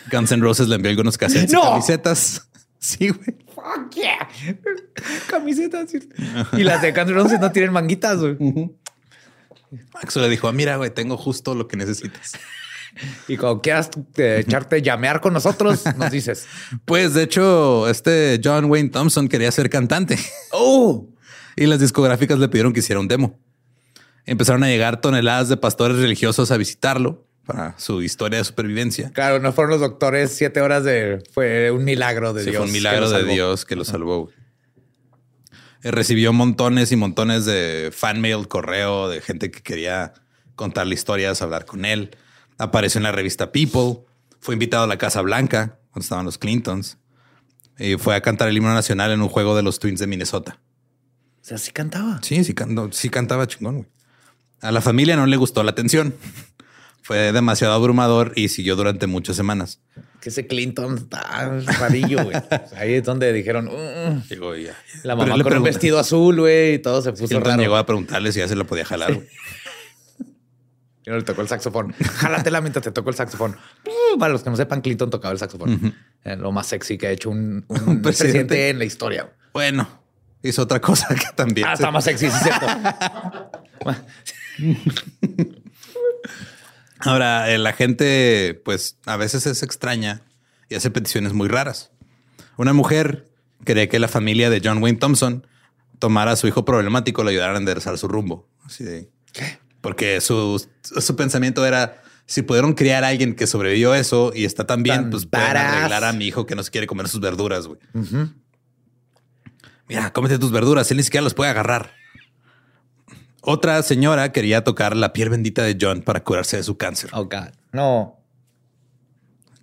[SPEAKER 1] Guns N' Roses le envió algunos cassettes
[SPEAKER 2] ¡No!
[SPEAKER 1] y camisetas. Sí, güey.
[SPEAKER 2] Fuck yeah. Camisetas. Y las de Guns N' Roses no tienen manguitas. güey.
[SPEAKER 1] Axel le dijo, "Ah, mira, güey, tengo justo lo que necesitas.
[SPEAKER 2] Y cuando quieras eh, echarte llamear con nosotros, nos dices.
[SPEAKER 1] Pues, de hecho, este John Wayne Thompson quería ser cantante.
[SPEAKER 2] Oh,
[SPEAKER 1] y las discográficas le pidieron que hiciera un demo. Empezaron a llegar toneladas de pastores religiosos a visitarlo para su historia de supervivencia.
[SPEAKER 2] Claro, no fueron los doctores siete horas de... Fue un milagro de
[SPEAKER 1] Sí,
[SPEAKER 2] Dios.
[SPEAKER 1] fue un milagro de. Dios que lo salvó. güey. Eh, Recibió montones y montones de fan mail, correo, de gente que quería contarle historias, hablar con él. Apareció en la revista People. Fue invitado a la Casa Blanca, donde estaban los Clintons. Y fue a cantar el himno nacional en un juego de los Twins de Minnesota.
[SPEAKER 2] O sea, sí cantaba.
[SPEAKER 1] Sí, sí, sí cantaba chingón, güey. A la familia no le gustó la atención. Fue demasiado abrumador y siguió durante muchas semanas.
[SPEAKER 2] Que ese Clinton está rarillo, güey. (laughs) Ahí es donde dijeron...
[SPEAKER 1] Y ya.
[SPEAKER 2] La mamá con un
[SPEAKER 1] pregunta-
[SPEAKER 2] vestido azul, güey, y todo se puso
[SPEAKER 1] Clinton
[SPEAKER 2] raro.
[SPEAKER 1] llegó a preguntarle si ya se la podía jalar. güey. (laughs)
[SPEAKER 2] Y no le tocó el saxofón. Jálatela mientras te tocó el saxofón. Uh, Para los que no sepan, Clinton tocaba el saxofón. Eh, Lo más sexy que ha hecho un, (laughs) un
[SPEAKER 1] Un presidente.
[SPEAKER 2] presidente en la historia.
[SPEAKER 1] Bueno, hizo otra cosa que también.
[SPEAKER 2] Ah,
[SPEAKER 1] se-
[SPEAKER 2] está más sexy, sí, es cierto.
[SPEAKER 1] Ahora, eh, la gente, pues a veces es extraña y hace peticiones muy raras. Una mujer quería que la familia de John Wayne Thompson tomara a su hijo problemático y lo ayudara a enderezar su rumbo. Así de.
[SPEAKER 2] ¿Qué?
[SPEAKER 1] Porque su, su pensamiento era: si pudieron criar a alguien que sobrevivió eso y está tan bien,
[SPEAKER 2] Tan
[SPEAKER 1] pues pueden arreglar a mi hijo que no se quiere comer sus verduras. güey. Mira, cómete tus verduras. Él ni siquiera los puede agarrar. Otra señora quería tocar la piel bendita de John para curarse de su cáncer.
[SPEAKER 2] Oh, God. No.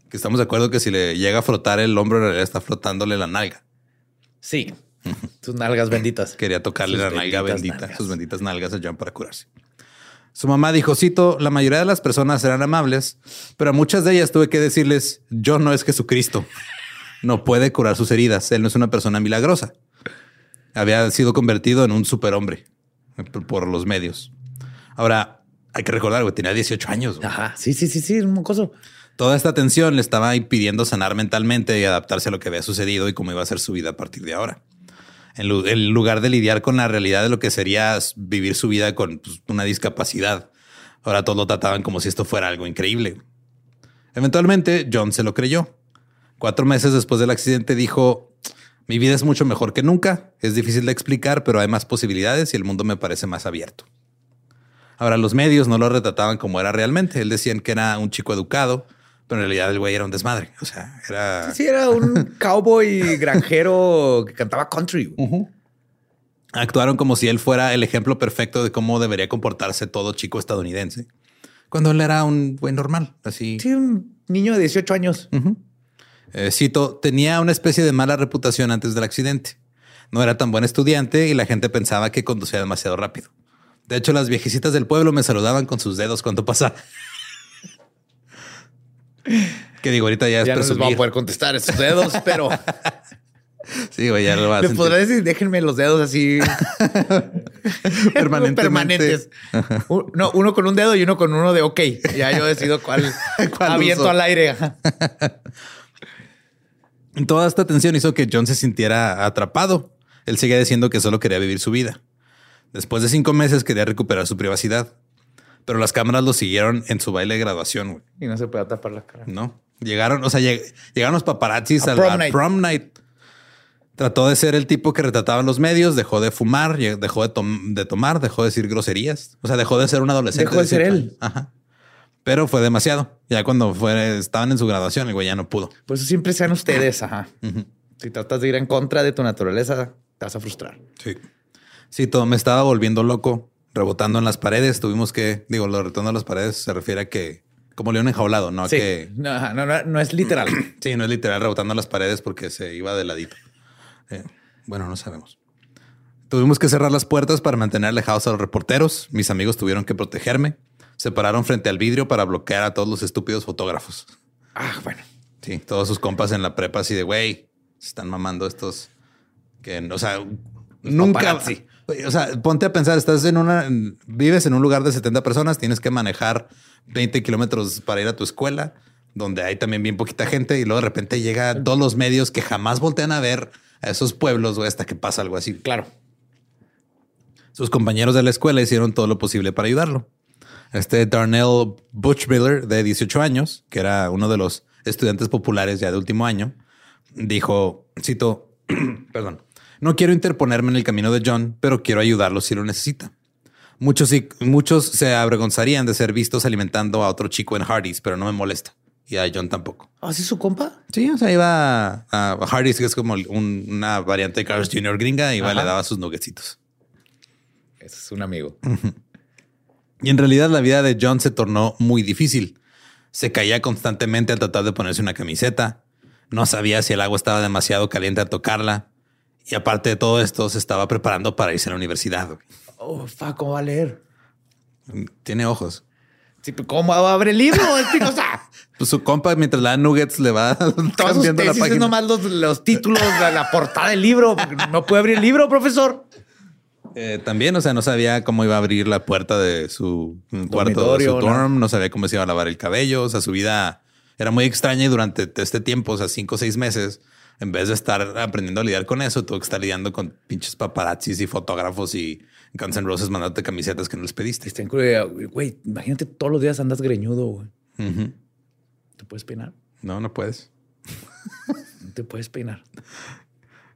[SPEAKER 1] Que estamos de acuerdo que si le llega a frotar el hombro, en realidad está frotándole la nalga.
[SPEAKER 2] Sí. Tus nalgas benditas.
[SPEAKER 1] Quería tocarle
[SPEAKER 2] Sus
[SPEAKER 1] la nalga
[SPEAKER 2] benditas
[SPEAKER 1] bendita,
[SPEAKER 2] nalgas.
[SPEAKER 1] sus benditas nalgas a John para curarse. Su mamá dijo, cito, la mayoría de las personas eran amables, pero a muchas de ellas tuve que decirles, yo no es Jesucristo. No puede curar sus heridas. Él no es una persona milagrosa. Había sido convertido en un superhombre por- los medios. Ahora, hay que recordar, güey, tenía 18 años. güey.
[SPEAKER 2] Ajá. Sí, sí, sí, sí. Un mocoso.
[SPEAKER 1] Toda esta tensión le estaba impidiendo sanar mentalmente y adaptarse a lo que había sucedido y cómo iba a ser su vida a partir de ahora. En, lu- en lugar de lidiar con la realidad de lo que sería vivir su vida con pues, una discapacidad, ahora todos lo trataban como si esto fuera algo increíble. Eventualmente, John se lo creyó. Cuatro meses después del accidente dijo, mi vida es mucho mejor que nunca, es difícil de explicar, pero hay más posibilidades y el mundo me parece más abierto. Ahora, los medios no lo retrataban como era realmente. Él decían que era un chico educado, pero en realidad el güey era un desmadre. O sea, era...
[SPEAKER 2] Sí, era un (laughs) cowboy granjero que cantaba country.
[SPEAKER 1] Actuaron como si él fuera el ejemplo perfecto de cómo debería comportarse todo chico estadounidense. Cuando él era un güey normal, así.
[SPEAKER 2] Sí, un niño de 18 años.
[SPEAKER 1] Eh, cito, tenía una especie de mala reputación antes del accidente. No era tan buen estudiante y la gente pensaba que conducía demasiado rápido. De hecho, las viejecitas del pueblo me saludaban con sus dedos cuando pasaba. (laughs) que digo, ahorita ya es
[SPEAKER 2] Ya no les
[SPEAKER 1] presumir.
[SPEAKER 2] a poder contestar estos dedos, (laughs) pero
[SPEAKER 1] Sí, güey, ya lo va a
[SPEAKER 2] le podré decir, déjenme los dedos así (laughs) permanentes. Un- No, uno con un dedo y uno con uno de ok. Ya yo decido cuál,
[SPEAKER 1] ¿Cuál
[SPEAKER 2] aviento
[SPEAKER 1] uso?
[SPEAKER 2] al aire.
[SPEAKER 1] Toda esta tensión hizo que John se sintiera atrapado. Él seguía diciendo que solo quería vivir su vida. Después de cinco meses quería recuperar su privacidad. Pero las cámaras lo siguieron en su baile de graduación, güey.
[SPEAKER 2] Y no se puede tapar la cara.
[SPEAKER 1] ¿no? Llegaron, o sea, lleg- llegaron los paparazzis
[SPEAKER 2] A prom night.
[SPEAKER 1] prom night. Trató de ser el tipo que retrataba en los medios, dejó de fumar, dejó de, tom- de tomar, dejó de decir groserías. O sea, dejó de ser un adolescente.
[SPEAKER 2] Dejó de ser
[SPEAKER 1] 18
[SPEAKER 2] él.
[SPEAKER 1] Ajá. Pero fue demasiado. Ya cuando fue, estaban en su graduación, el güey ya no pudo.
[SPEAKER 2] Por eso siempre sean ustedes. Ajá. Si tratas de ir en contra de tu naturaleza, te vas a frustrar.
[SPEAKER 1] Sí. Sí, todo me estaba volviendo loco, rebotando en las paredes. Tuvimos que, digo, lo rebotando en las paredes se refiere a que, como león enjaulado, no a
[SPEAKER 2] Sí.
[SPEAKER 1] que
[SPEAKER 2] No, no, no, no es literal. (clears throat)
[SPEAKER 1] Sí, no es literal rebotando las paredes porque se iba de ladito. Eh, bueno, no sabemos. Tuvimos que cerrar las puertas para mantener alejados a los reporteros. Mis amigos tuvieron que protegerme. Se pararon frente al vidrio para bloquear a todos los estúpidos fotógrafos.
[SPEAKER 2] ah, bueno.
[SPEAKER 1] Sí, todos sus compas en la prepa así de, güey, se están mamando estos que, o sea, nunca... Güey, O sea, ponte a pensar, estás en una, vives en un lugar de 70 personas, tienes que manejar 20 kilómetros para ir a tu escuela, donde hay también bien poquita gente y luego de repente llega todos los medios que jamás voltean a ver a esos pueblos, güey, hasta que pasa algo así.
[SPEAKER 2] Claro.
[SPEAKER 1] Sus compañeros de la escuela hicieron todo lo posible para ayudarlo. Este Darnell Butchmiller, de 18 años, que era uno de los estudiantes populares ya de último año, dijo, cito, (clears throat) perdón, no quiero interponerme en el camino de John, pero quiero ayudarlo si lo necesita. Muchos, muchos se avergonzarían de ser vistos alimentando a otro chico en Hardee's, pero no me molesta. Y a John tampoco.
[SPEAKER 2] ¿Así es su compa?
[SPEAKER 1] Sí, o sea, iba a, a Hardee's, que es como un- una variante de Carl's Jr. gringa, iba y le daba sus nuggecitos.
[SPEAKER 2] Ese es un amigo.
[SPEAKER 1] Y en realidad la vida de John se tornó muy difícil. Se caía constantemente al tratar de ponerse una camiseta. No sabía si el agua estaba demasiado caliente a tocarla. Y aparte de todo esto, se estaba preparando para irse a la universidad.
[SPEAKER 2] Oh, fuck, ¿cómo va a leer?
[SPEAKER 1] Tiene ojos.
[SPEAKER 2] Sí, pero ¿Cómo abre el libro, (laughs) Espinosa?
[SPEAKER 1] Pues su compa, mientras le da nuggets, le va (laughs) cambiando la página.
[SPEAKER 2] nomás los, los títulos, la, la portada del libro. No puede abrir el libro, profesor.
[SPEAKER 1] Eh, también, o sea, no sabía cómo iba a abrir la puerta de su cuarto, de su
[SPEAKER 2] ¿no?
[SPEAKER 1] dorm, no sabía cómo se iba a lavar el cabello, o sea, su vida era muy extraña y durante este tiempo, o sea, cinco o seis meses, en vez de estar aprendiendo a lidiar con eso, tuvo que estar lidiando con pinches paparazzis y fotógrafos y Guns N' Roses mandándote camisetas que no les pediste.
[SPEAKER 2] Está Corea, Güey, imagínate todos los días andas greñudo, güey.
[SPEAKER 1] Ujú.
[SPEAKER 2] ¿Te puedes peinar?
[SPEAKER 1] No, no puedes.
[SPEAKER 2] No te puedes peinar. (laughs)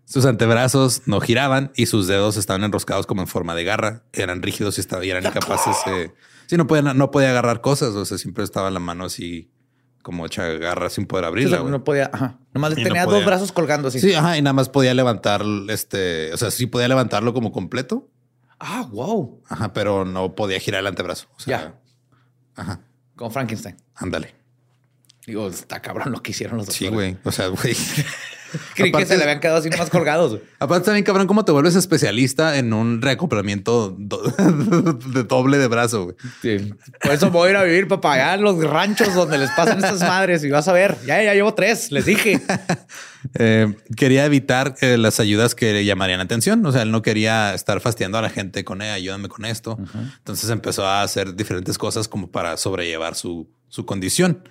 [SPEAKER 1] Sus antebrazos no giraban y sus dedos estaban enroscados como en forma de garra. Eran rígidos y, estaban, y eran incapaces. de- sí, no podía, no podía agarrar cosas. O sea, siempre estaba la mano así como hecha garra sin poder
[SPEAKER 2] O
[SPEAKER 1] abrirla.
[SPEAKER 2] sea, no podía, ajá. Nomás
[SPEAKER 1] Y no
[SPEAKER 2] tenía
[SPEAKER 1] podía.
[SPEAKER 2] dos brazos colgando así.
[SPEAKER 1] Sí, ajá, y nada más podía levantar este, o sea, sí podía levantarlo como completo,
[SPEAKER 2] Ah, wow.
[SPEAKER 1] ajá, pero no podía girar el antebrazo. O sea,
[SPEAKER 2] Ya.
[SPEAKER 1] ajá,
[SPEAKER 2] Con Frankenstein.
[SPEAKER 1] ándale.
[SPEAKER 2] Digo, está cabrón lo que hicieron los
[SPEAKER 1] Sí,
[SPEAKER 2] doctores.
[SPEAKER 1] güey. O sea, güey. (laughs) (laughs)
[SPEAKER 2] Creí que se le habían quedado así nomás colgados.
[SPEAKER 1] Aparte, también, cabrón, cómo te vuelves especialista en un reacoplamiento do- (laughs) de doble de brazo, güey.
[SPEAKER 2] Sí. Por eso voy a ir a vivir, papá, allá en los ranchos donde les pasan estas madres y vas a ver. Ya, ya llevo tres, les dije. (laughs)
[SPEAKER 1] Eh, quería evitar eh, las ayudas que le llamarían atención. O sea, él no quería estar fastidiando a la gente con, eh, ayúdame con esto. Entonces empezó a hacer diferentes cosas como para sobrellevar su, su condición.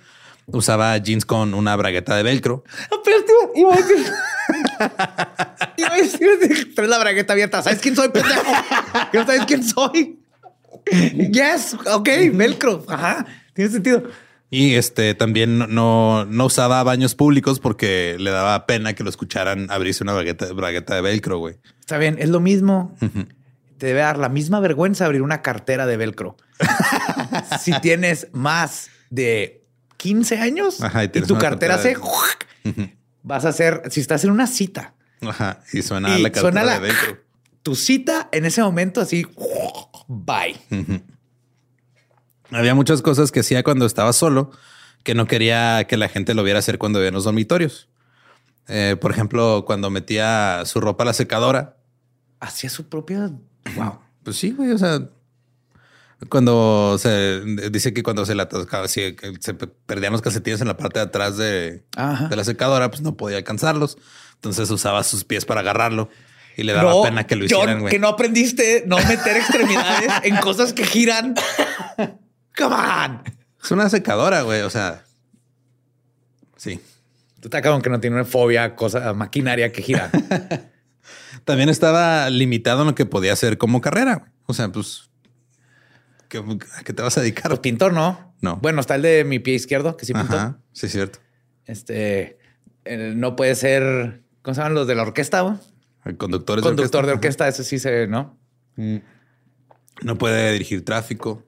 [SPEAKER 1] Usaba jeans con una bragueta de velcro.
[SPEAKER 2] Espérate, iba a decir. (laughs) Iba a decir, traes la bragueta abierta. ¿Sabes quién soy, pendejo? ¿Que no sabes quién soy? Yes, ok, velcro. Ajá, tiene sentido.
[SPEAKER 1] Y este también no- no, no usaba baños públicos porque le daba pena que lo escucharan abrirse una bragueta, bragueta de velcro, güey.
[SPEAKER 2] Está bien, es lo mismo. Te debe dar la misma vergüenza abrir una cartera de velcro. (laughs) si tienes más de 15 años
[SPEAKER 1] Ajá, y
[SPEAKER 2] tu cartera hace, vas a hacer, si estás en una cita,
[SPEAKER 1] Ajá. Y suena
[SPEAKER 2] Y
[SPEAKER 1] la cartera
[SPEAKER 2] suena la-
[SPEAKER 1] de velcro.
[SPEAKER 2] tu cita en ese momento así, bye.
[SPEAKER 1] Había muchas cosas que hacía cuando estaba solo que no quería que la gente lo viera hacer cuando vivía en los dormitorios. Eh, por ejemplo, cuando metía su ropa a la secadora.
[SPEAKER 2] Hacía su propia. Wow.
[SPEAKER 1] Pues sí, güey. O sea, cuando se dice que cuando se la que se pe- perdían los calcetines en la parte de atrás de, la secadora, pues no podía alcanzarlos. Entonces usaba sus pies para agarrarlo y le daba
[SPEAKER 2] No,
[SPEAKER 1] pena que lo
[SPEAKER 2] John,
[SPEAKER 1] hicieran, güey.
[SPEAKER 2] que no aprendiste no meter extremidades en cosas que giran. Come on.
[SPEAKER 1] Es una secadora, güey. O sea, sí.
[SPEAKER 2] Tú estás cabrón que no tiene una fobia cosa, maquinaria que gira. (laughs)
[SPEAKER 1] También estaba limitado en lo que podía hacer como carrera. O sea, pues, ¿qué- ¿a qué te vas a dedicar?
[SPEAKER 2] Pues pintor, ¿no?
[SPEAKER 1] No.
[SPEAKER 2] Bueno, está el de mi pie izquierdo, que sí pintó.
[SPEAKER 1] Ajá, sí, es cierto.
[SPEAKER 2] Este el- no puede ser. ¿Cómo se llaman los de la orquesta? güey?
[SPEAKER 1] El conductor,
[SPEAKER 2] Conductor de
[SPEAKER 1] Ajá.
[SPEAKER 2] orquesta, ese sí se, ¿no?
[SPEAKER 1] No puede dirigir tráfico.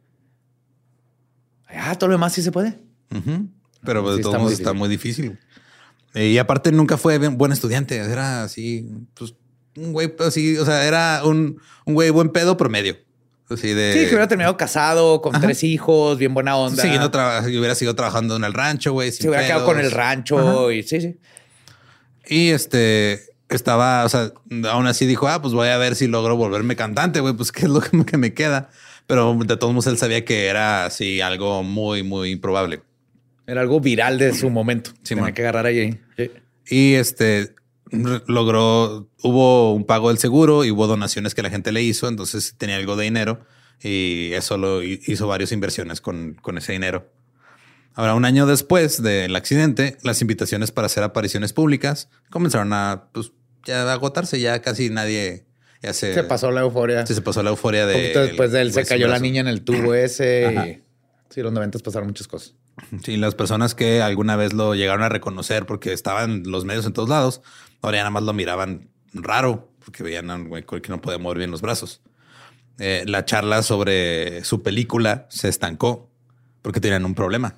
[SPEAKER 2] Ah, todo lo demás sí se puede.
[SPEAKER 1] Pero de
[SPEAKER 2] Sí,
[SPEAKER 1] todos modos está muy difícil. Eh, y aparte nunca fue bien- buen estudiante. Era así, pues, un güey así, o sea, era un, un güey buen pedo promedio. De...
[SPEAKER 2] Sí, que hubiera terminado casado, con
[SPEAKER 1] Ajá.
[SPEAKER 2] tres hijos, bien buena onda.
[SPEAKER 1] Siguiendo hubiera seguido trabajando en el rancho, güey.
[SPEAKER 2] se hubiera quedado con el rancho y sí, sí.
[SPEAKER 1] Y este estaba, o sea, aún así dijo, ah, pues voy a ver si logro volverme cantante, güey, pues qué es lo que me queda. Pero de todos modos él sabía que era así algo muy, muy improbable.
[SPEAKER 2] Era algo viral de su momento.
[SPEAKER 1] Sí,
[SPEAKER 2] Tenía
[SPEAKER 1] man.
[SPEAKER 2] que agarrar ahí. Sí.
[SPEAKER 1] Y este logró, hubo un pago del seguro y hubo donaciones que la gente le hizo, entonces tenía algo de dinero y eso lo hi- hizo varias inversiones con, con ese dinero. Ahora, un año después del accidente, las invitaciones para hacer apariciones públicas comenzaron a, pues, ya agotarse, ya casi nadie ya se,
[SPEAKER 2] Se pasó la euforia.
[SPEAKER 1] sí, se pasó la euforia
[SPEAKER 2] Un
[SPEAKER 1] de...
[SPEAKER 2] poquito después de él se cayó la niña en el tubo ese. Y- sí, los noventas pasaron muchas cosas.
[SPEAKER 1] Sí, las personas que alguna vez lo llegaron a reconocer porque estaban los medios en todos lados, ahora ya nada más lo miraban raro porque veían a un güey que no podía mover bien los brazos. eh, la charla sobre su película se estancó porque tenían un problema.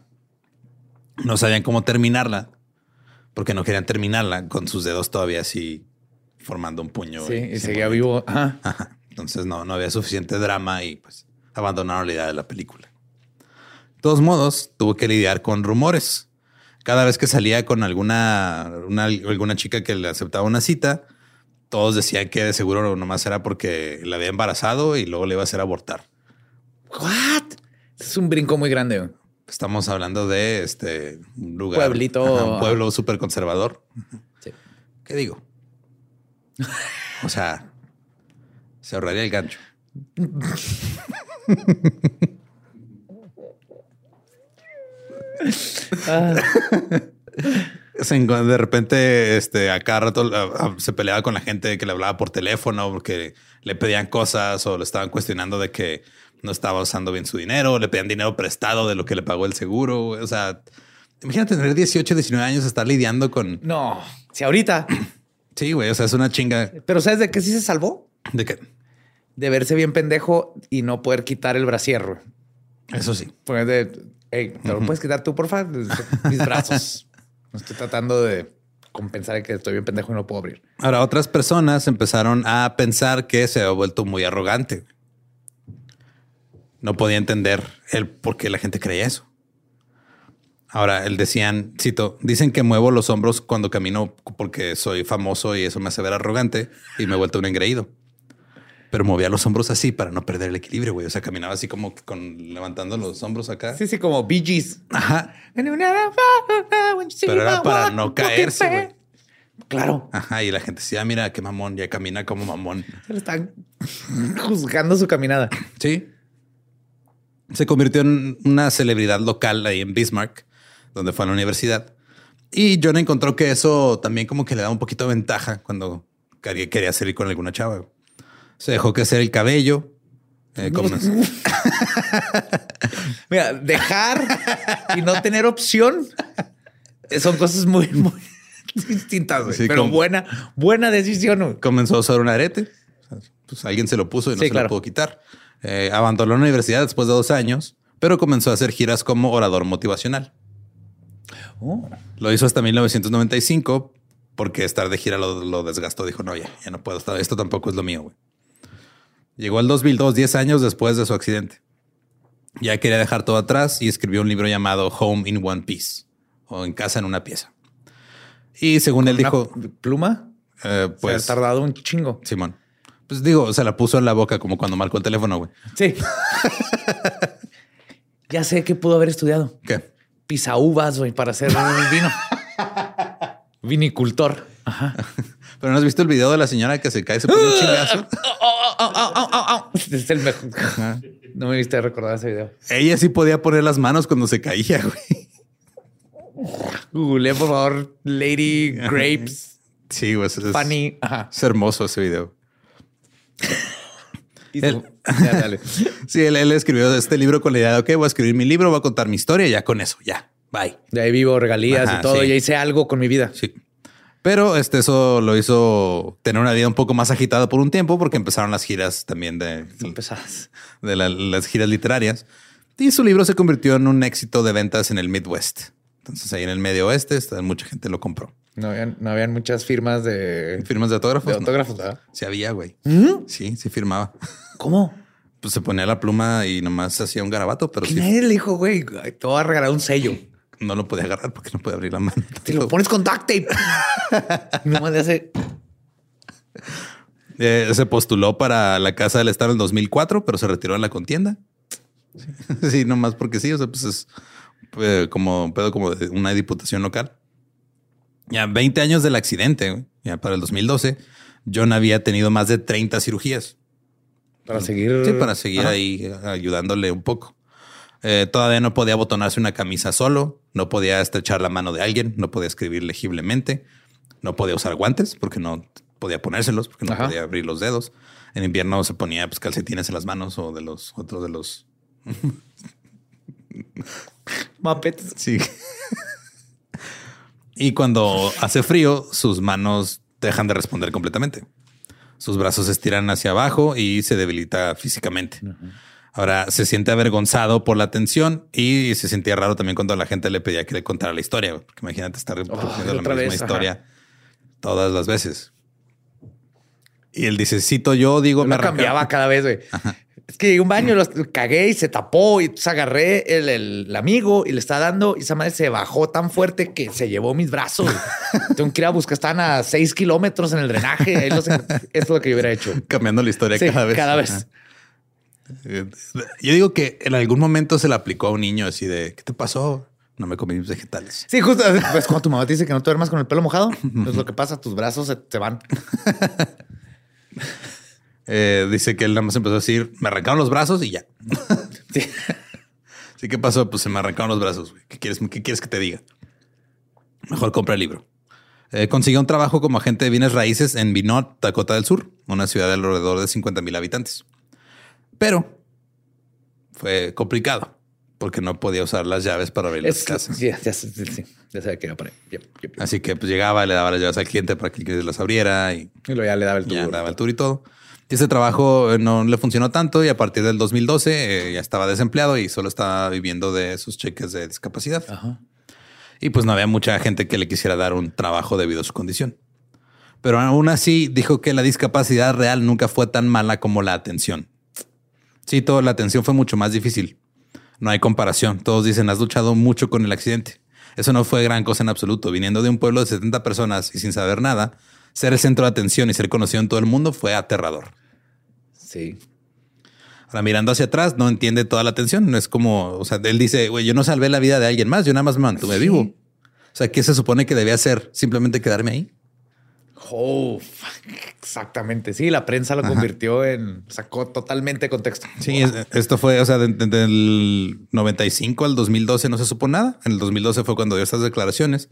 [SPEAKER 1] No sabían cómo terminarla porque no querían terminarla con sus dedos todavía así formando un puño.
[SPEAKER 2] Sí, y seguía vivo. Ajá.
[SPEAKER 1] Ajá. Entonces no, no había suficiente drama y pues abandonaron la idea de la película. Todos modos, tuvo que lidiar con rumores. Cada vez que salía con alguna, una- alguna chica que le aceptaba una cita, todos decían que de seguro nomás era porque la había embarazado y luego le iba a hacer abortar.
[SPEAKER 2] What? Es un brinco muy grande.
[SPEAKER 1] Estamos hablando de este un lugar,
[SPEAKER 2] Pueblito.
[SPEAKER 1] Ajá, un pueblo súper conservador.
[SPEAKER 2] Sí.
[SPEAKER 1] ¿Qué digo? O sea, se ahorraría el gancho. (laughs) Se enco- De repente, este, a cada rato a- a- se peleaba con la gente que le hablaba por teléfono porque le pedían cosas o le estaban cuestionando de que no estaba usando bien su dinero, le pedían dinero prestado de lo que le pagó el seguro. O sea, imagínate tener 18, 19 años, estar lidiando con.
[SPEAKER 2] No, si ahorita.
[SPEAKER 1] Sí, güey. O sea, es una chinga
[SPEAKER 2] Pero ¿sabes de qué sí se salvó?
[SPEAKER 1] de que
[SPEAKER 2] De verse bien pendejo y no poder quitar el brasier.
[SPEAKER 1] eso sí.
[SPEAKER 2] Pues de, hey, ¿te lo puedes quitar tú, porfa? Mis (laughs) brazos. No estoy tratando de compensar que estoy bien pendejo y no puedo abrir.
[SPEAKER 1] Ahora, otras personas empezaron a pensar que se había vuelto muy arrogante. No podía entender el por qué la gente creía eso. Ahora, él decían, cito, dicen que muevo los hombros cuando camino porque soy famoso y eso me hace ver arrogante y me he vuelto un engreído. Pero movía los hombros así para no perder el equilibrio, güey. O sea, caminaba así como con levantando los hombros acá.
[SPEAKER 2] Sí, sí, como Bee Gees.
[SPEAKER 1] Ajá. Pero era para no caerse, güey.
[SPEAKER 2] Claro.
[SPEAKER 1] Ajá. Y la gente decía, "Ah, mira qué mamón, ya camina como mamón.
[SPEAKER 2] Se le están (laughs) juzgando su caminada.
[SPEAKER 1] Sí. Se convirtió en una celebridad local ahí en Bismarck, donde fue a la universidad. Y John encontró que eso también como que le daba un poquito de ventaja cuando quería, quería salir con alguna chava. Se dejó crecer el cabello. eh, (laughs)
[SPEAKER 2] Mira, dejar y no tener opción son cosas muy, muy (laughs) distintas, güey.
[SPEAKER 1] Sí,
[SPEAKER 2] pero buena, buena decisión. güey.
[SPEAKER 1] comenzó a usar un arete. Pues alguien se lo puso y no
[SPEAKER 2] Sí,
[SPEAKER 1] se
[SPEAKER 2] claro.
[SPEAKER 1] lo pudo quitar. Eh, abandonó la universidad después de dos años, pero comenzó a hacer giras como orador motivacional.
[SPEAKER 2] Oh.
[SPEAKER 1] Lo hizo hasta 1995 porque estar de gira lo, lo desgastó. Dijo, no, ya, ya no puedo estar. Esto tampoco es lo mío. güey". Llegó al 2002, 10 años después de su accidente. Ya quería dejar todo atrás y escribió un libro llamado Home in One Piece o En casa en una pieza. Y según él dijo,
[SPEAKER 2] pluma.
[SPEAKER 1] eh,
[SPEAKER 2] Pues
[SPEAKER 1] pues
[SPEAKER 2] ha tardado un chingo.
[SPEAKER 1] Simón. Pues digo, se la puso en la boca como cuando marcó el teléfono, güey.
[SPEAKER 2] Sí. ya sé que pudo haber estudiado.
[SPEAKER 1] ¿Qué?
[SPEAKER 2] Pisaúvas, güey, para hacer un vino. (laughs) Vinicultor. Ajá.
[SPEAKER 1] Pero no has visto el video de la señora que se cae se pone un chingazo.
[SPEAKER 2] Es el mejor. No me viste recordar ese video.
[SPEAKER 1] Ella sí podía poner las manos cuando se caía, güey.
[SPEAKER 2] Google, por favor, Lady Grapes,
[SPEAKER 1] Sí, güey. Es, es-
[SPEAKER 2] Funny. Ajá.
[SPEAKER 1] es hermoso ese video. (laughs)
[SPEAKER 2] Ya, dale. (laughs)
[SPEAKER 1] Sí, él, él escribió este libro con la idea de, ok, voy a escribir mi libro, voy a contar mi historia, ya con eso, ya, bye.
[SPEAKER 2] De ahí vivo regalías
[SPEAKER 1] Ajá,
[SPEAKER 2] y todo.
[SPEAKER 1] sí.
[SPEAKER 2] Ya hice algo con mi vida.
[SPEAKER 1] Sí. Pero este, eso lo hizo tener una vida un poco más agitada por un tiempo porque empezaron las giras también de,
[SPEAKER 2] Son pesadas.
[SPEAKER 1] de la- las giras literarias. Y su libro se convirtió en un éxito de ventas en el Midwest. Entonces ahí en el medio oeste mucha gente lo compró.
[SPEAKER 2] No habían, no habían muchas firmas de,
[SPEAKER 1] ¿Firmas de autógrafos?
[SPEAKER 2] de
[SPEAKER 1] No.
[SPEAKER 2] autógrafos, ¿verdad?
[SPEAKER 1] Sí había, güey.
[SPEAKER 2] ¿Mm?
[SPEAKER 1] Sí, sí firmaba.
[SPEAKER 2] ¿Cómo?
[SPEAKER 1] Pues se ponía la pluma y nomás hacía un garabato, pero sí
[SPEAKER 2] nadie le dijo, güey, te voy a regalar un sello.
[SPEAKER 1] No lo podía agarrar porque no podía abrir la mano.
[SPEAKER 2] Te lo pones con duct tape. (laughs) Nomás le hace.
[SPEAKER 1] Eh, se postuló para la Casa del Estado en el 2004, pero se retiró en la contienda. Sí, (laughs) sí, nomás porque sí. O sea, pues es eh, como un pedo como de una diputación local. Ya 20 años del accidente, ya para el 2012, John había tenido más de 30 cirugías.
[SPEAKER 2] Para seguir.
[SPEAKER 1] Sí, para seguir
[SPEAKER 2] Ajá.
[SPEAKER 1] ahí eh, ayudándole un poco. Eh, todavía no podía botonarse una camisa solo, no podía estrechar la mano de alguien, no podía escribir legiblemente, no podía usar guantes porque no podía ponérselos, porque no
[SPEAKER 2] Ajá.
[SPEAKER 1] podía abrir los dedos. En invierno se ponía pues, calcetines en las manos o de los otros de los. (laughs)
[SPEAKER 2] Muppets.
[SPEAKER 1] Sí. y cuando hace frío, sus manos dejan de responder completamente. Sus brazos se estiran hacia abajo y se debilita físicamente. Ahora se siente avergonzado por la atención y se sentía raro también cuando la gente le pedía que le contara la historia. Porque imagínate estar reproduciendo la
[SPEAKER 2] otra
[SPEAKER 1] misma
[SPEAKER 2] vez, ajá.
[SPEAKER 1] historia todas las veces. Y él dice, cito yo, digo,
[SPEAKER 2] Me
[SPEAKER 1] me
[SPEAKER 2] cambiaba cada vez, güey. (laughs) Es que llegué a un baño, los cagué y se tapó y entonces agarré el, el- el amigo y le estaba dando y esa madre se bajó tan fuerte que se llevó mis brazos. (laughs) Tengo que ir a buscar, estaban a seis kilómetros en el drenaje. Ahí los- (laughs) Esto es lo que yo hubiera hecho.
[SPEAKER 1] cambiando la historia
[SPEAKER 2] Sí,
[SPEAKER 1] cada vez.
[SPEAKER 2] Cada vez.
[SPEAKER 1] Ajá. Yo digo que en algún momento se le aplicó a un niño así de, ¿qué te pasó? No me comí mis vegetales.
[SPEAKER 2] Sí, justo. Pues cuando tu mamá te dice que no te duermas con el pelo mojado, es lo que pasa. Tus brazos se, se van. (laughs)
[SPEAKER 1] Eh, dice que él nada más empezó a decir, me arrancaron los brazos y ya.
[SPEAKER 2] Sí. (laughs)
[SPEAKER 1] Sí, ¿qué pasó? Pues se me arrancaron los brazos. güey. ¿Qué quieres, qué quieres que te diga? Mejor compra el libro. Eh, consiguió un trabajo como agente de bienes raíces en Minot, Dakota del Sur, una ciudad de alrededor de 50 mil habitantes. Pero fue complicado porque no podía usar las llaves para abrir las casas.
[SPEAKER 2] sí, ya, ya, ya sabía que iba por ahí. Yep, yep, yep.
[SPEAKER 1] Así que pues llegaba, le daba las llaves al cliente para que el cliente las abriera y
[SPEAKER 2] Y luego ya le daba el
[SPEAKER 1] ya
[SPEAKER 2] tubo.
[SPEAKER 1] daba el tour y todo. Y ese trabajo eh, no le funcionó tanto y a partir del 2012 eh, ya estaba desempleado y solo estaba viviendo de sus cheques de discapacidad.
[SPEAKER 2] Ajá.
[SPEAKER 1] Y pues no había mucha gente que le quisiera dar un trabajo debido a su condición. Pero aún así dijo que la discapacidad real nunca fue tan mala como la atención. Sí, todo la atención fue mucho más difícil. No hay comparación. Todos dicen, has luchado mucho con el accidente. Eso no fue gran cosa en absoluto. Viniendo de un pueblo de 70 personas y sin saber nada, ser el centro de atención y ser conocido en todo el mundo fue aterrador.
[SPEAKER 2] Sí.
[SPEAKER 1] Ahora, mirando hacia atrás, no entiende toda la atención. No es como, o sea, él dice, güey, yo no salvé la vida de alguien más, yo nada más me mantuve vivo. O sea, ¿qué se supone que debía hacer? Simplemente quedarme ahí.
[SPEAKER 2] Oh, exactamente. Sí, la prensa lo convirtió en. Sacó totalmente de contexto.
[SPEAKER 1] Sí, es- esto fue, o sea, de- de- del 95 al 2012 no se supo nada. En el 2012 fue cuando dio estas declaraciones,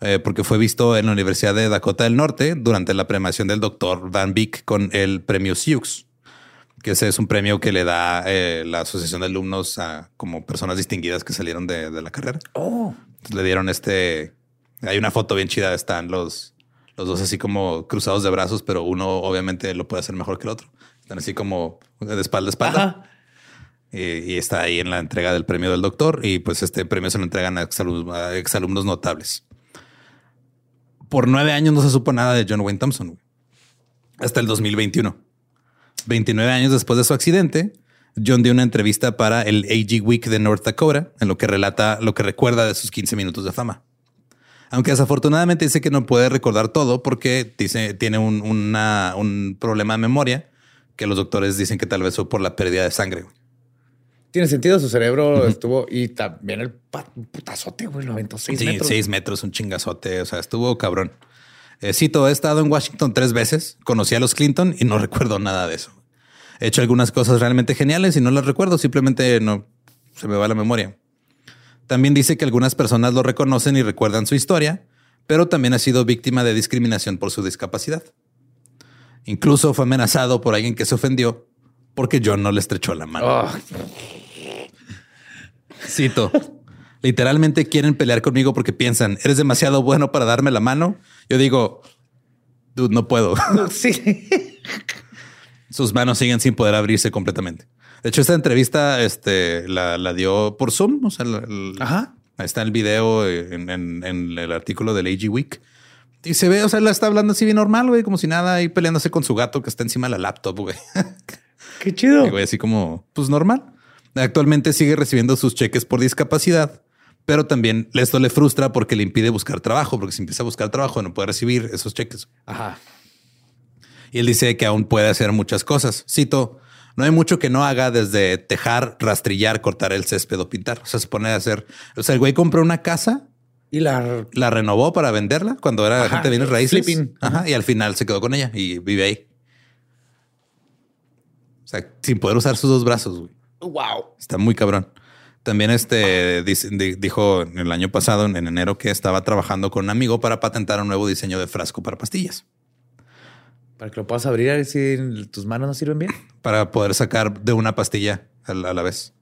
[SPEAKER 1] eh, porque fue visto en la Universidad de Dakota del Norte durante la premiación del doctor Van Beek con el premio Sioux, que ese es un premio que le da eh, la Asociación de Alumnos a como personas distinguidas que salieron de, de la carrera.
[SPEAKER 2] Oh,
[SPEAKER 1] Entonces le dieron este. Hay una foto bien chida. Están los, los dos así como cruzados de brazos, pero uno obviamente lo puede hacer mejor que el otro. Están así como de espalda a espalda. Y, y está ahí en la entrega del premio del doctor. Y pues este premio se lo entregan a exalumnos, a exalumnos notables. Por nueve años no se supo nada de John Wayne Thompson. güey. Hasta el 2021. 29 años después de su accidente, John dio una entrevista para el AG Week de North Dakota, en lo que relata lo que recuerda de sus 15 minutos de fama. Aunque desafortunadamente dice que no puede recordar todo porque dice, tiene un, una- un problema de memoria que los doctores dicen que tal vez fue por la pérdida de sangre.
[SPEAKER 2] Tiene sentido. Su cerebro estuvo y también el putazote, güey. Lo aventó seis
[SPEAKER 1] Sí,
[SPEAKER 2] metros.
[SPEAKER 1] seis metros, un chingazote. O sea, estuvo cabrón. Eh, cito, he estado en Washington tres veces, conocí a los Clinton y no (laughs) recuerdo nada de eso. He hecho algunas cosas realmente geniales y no las recuerdo, simplemente no se me va la memoria. También dice que algunas personas lo reconocen y recuerdan su historia, pero también ha sido víctima de discriminación por su discapacidad. Incluso fue amenazado por alguien que se ofendió porque John no le estrechó la mano.
[SPEAKER 2] Oh,
[SPEAKER 1] Cito. Literalmente quieren pelear conmigo porque piensan, eres demasiado bueno para darme la mano. Yo digo, dude, no puedo. (laughs)
[SPEAKER 2] sí.
[SPEAKER 1] Sus manos siguen sin poder abrirse completamente. De hecho, esta entrevista este, la, la dio por Zoom. O sea, la- la-
[SPEAKER 2] Ajá.
[SPEAKER 1] ahí está el video en, en- en el artículo del AG Week. Y se ve, o sea, la está hablando así bien normal, güey, como si nada, ahí peleándose con su gato que está encima de la laptop, güey. (laughs)
[SPEAKER 2] Qué chido.
[SPEAKER 1] Y, güey, así como, pues normal. Actualmente sigue recibiendo sus cheques por discapacidad, pero también esto le frustra porque le impide buscar trabajo, porque si empieza a buscar trabajo no puede recibir esos cheques.
[SPEAKER 2] Ajá.
[SPEAKER 1] Y él dice que aún puede hacer muchas cosas. Cito, no hay mucho que no haga desde tejar, rastrillar, cortar el césped o pintar. O sea, se pone a hacer, o sea, el güey compró una casa,
[SPEAKER 2] Y la
[SPEAKER 1] la renovó para venderla cuando era
[SPEAKER 2] Ajá,
[SPEAKER 1] gente de bienes raíces.
[SPEAKER 2] flipping.
[SPEAKER 1] Ajá, y al final se quedó con ella y vive ahí. O sea, sin poder usar sus dos brazos. güey.
[SPEAKER 2] wow.
[SPEAKER 1] Está muy cabrón. También este dice- dijo el año pasado, en enero, que estaba trabajando con un amigo para patentar un nuevo diseño de frasco para pastillas,
[SPEAKER 2] Para que lo puedas abrir si tus manos no sirven bien.
[SPEAKER 1] Para poder sacar de una pastilla a la, a la vez.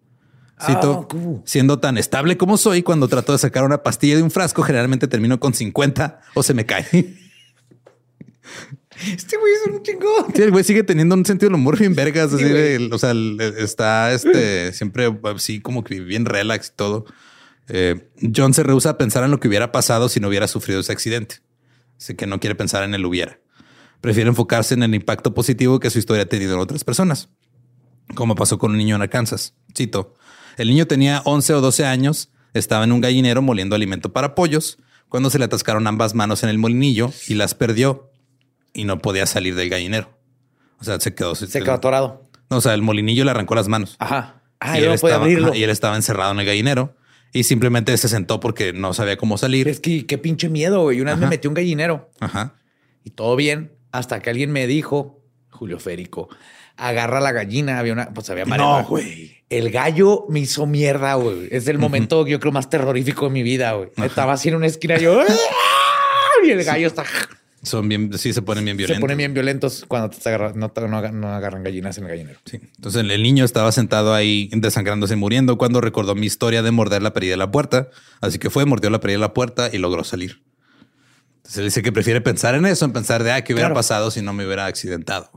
[SPEAKER 1] Cito,
[SPEAKER 2] Ah,
[SPEAKER 1] siendo tan estable como soy, cuando trato de sacar una pastilla de un frasco, generalmente termino con 50 o se me cae. (laughs)
[SPEAKER 2] Este güey es un chingón.
[SPEAKER 1] Sí, el güey sigue teniendo un sentido del humor bien vergas. o sea, está este siempre así como que bien relax y todo. Eh, John se rehúsa a pensar en lo que hubiera pasado si no hubiera sufrido ese accidente. Así que no quiere pensar en el hubiera. Prefiere enfocarse en el impacto positivo que su historia ha tenido en otras personas. Como pasó con un niño en Arkansas. Cito. El niño tenía 11 o 12 años, estaba en un gallinero moliendo alimento para pollos cuando se le atascaron ambas manos en el molinillo y las perdió y no podía salir del gallinero. O sea, se quedó.
[SPEAKER 2] Se quedó atorado.
[SPEAKER 1] No, o sea, el molinillo le arrancó las manos.
[SPEAKER 2] Ajá. Ah,
[SPEAKER 1] y, él
[SPEAKER 2] no
[SPEAKER 1] estaba,
[SPEAKER 2] abrirlo.
[SPEAKER 1] ajá, y él estaba encerrado en el gallinero y simplemente se sentó porque no sabía cómo salir.
[SPEAKER 2] Es que qué pinche miedo, güey. Una vez me metí un gallinero
[SPEAKER 1] Ajá.
[SPEAKER 2] y todo bien hasta que alguien me dijo, Julio Férico, agarra la gallina. Había una, pues había marema.
[SPEAKER 1] güey.
[SPEAKER 2] El gallo me hizo mierda, güey. Es el momento, yo creo, más terrorífico de mi vida, güey. Estaba así en una esquina y yo... (laughs) ¡ah! Y el gallo está...
[SPEAKER 1] Son bien, sí, se ponen bien
[SPEAKER 2] Se
[SPEAKER 1] violentos.
[SPEAKER 2] ponen bien violentos cuando te agarra- no, no no agarran gallinas en el gallinero.
[SPEAKER 1] Sí. Entonces el niño estaba sentado ahí desangrándose y muriendo cuando recordó mi historia de morder la perilla de la puerta. Así que fue, mordió la perilla de la puerta y logró salir. Él dice que prefiere pensar en eso, en pensar de ah, qué hubiera
[SPEAKER 2] Claro.
[SPEAKER 1] pasado si no me hubiera accidentado.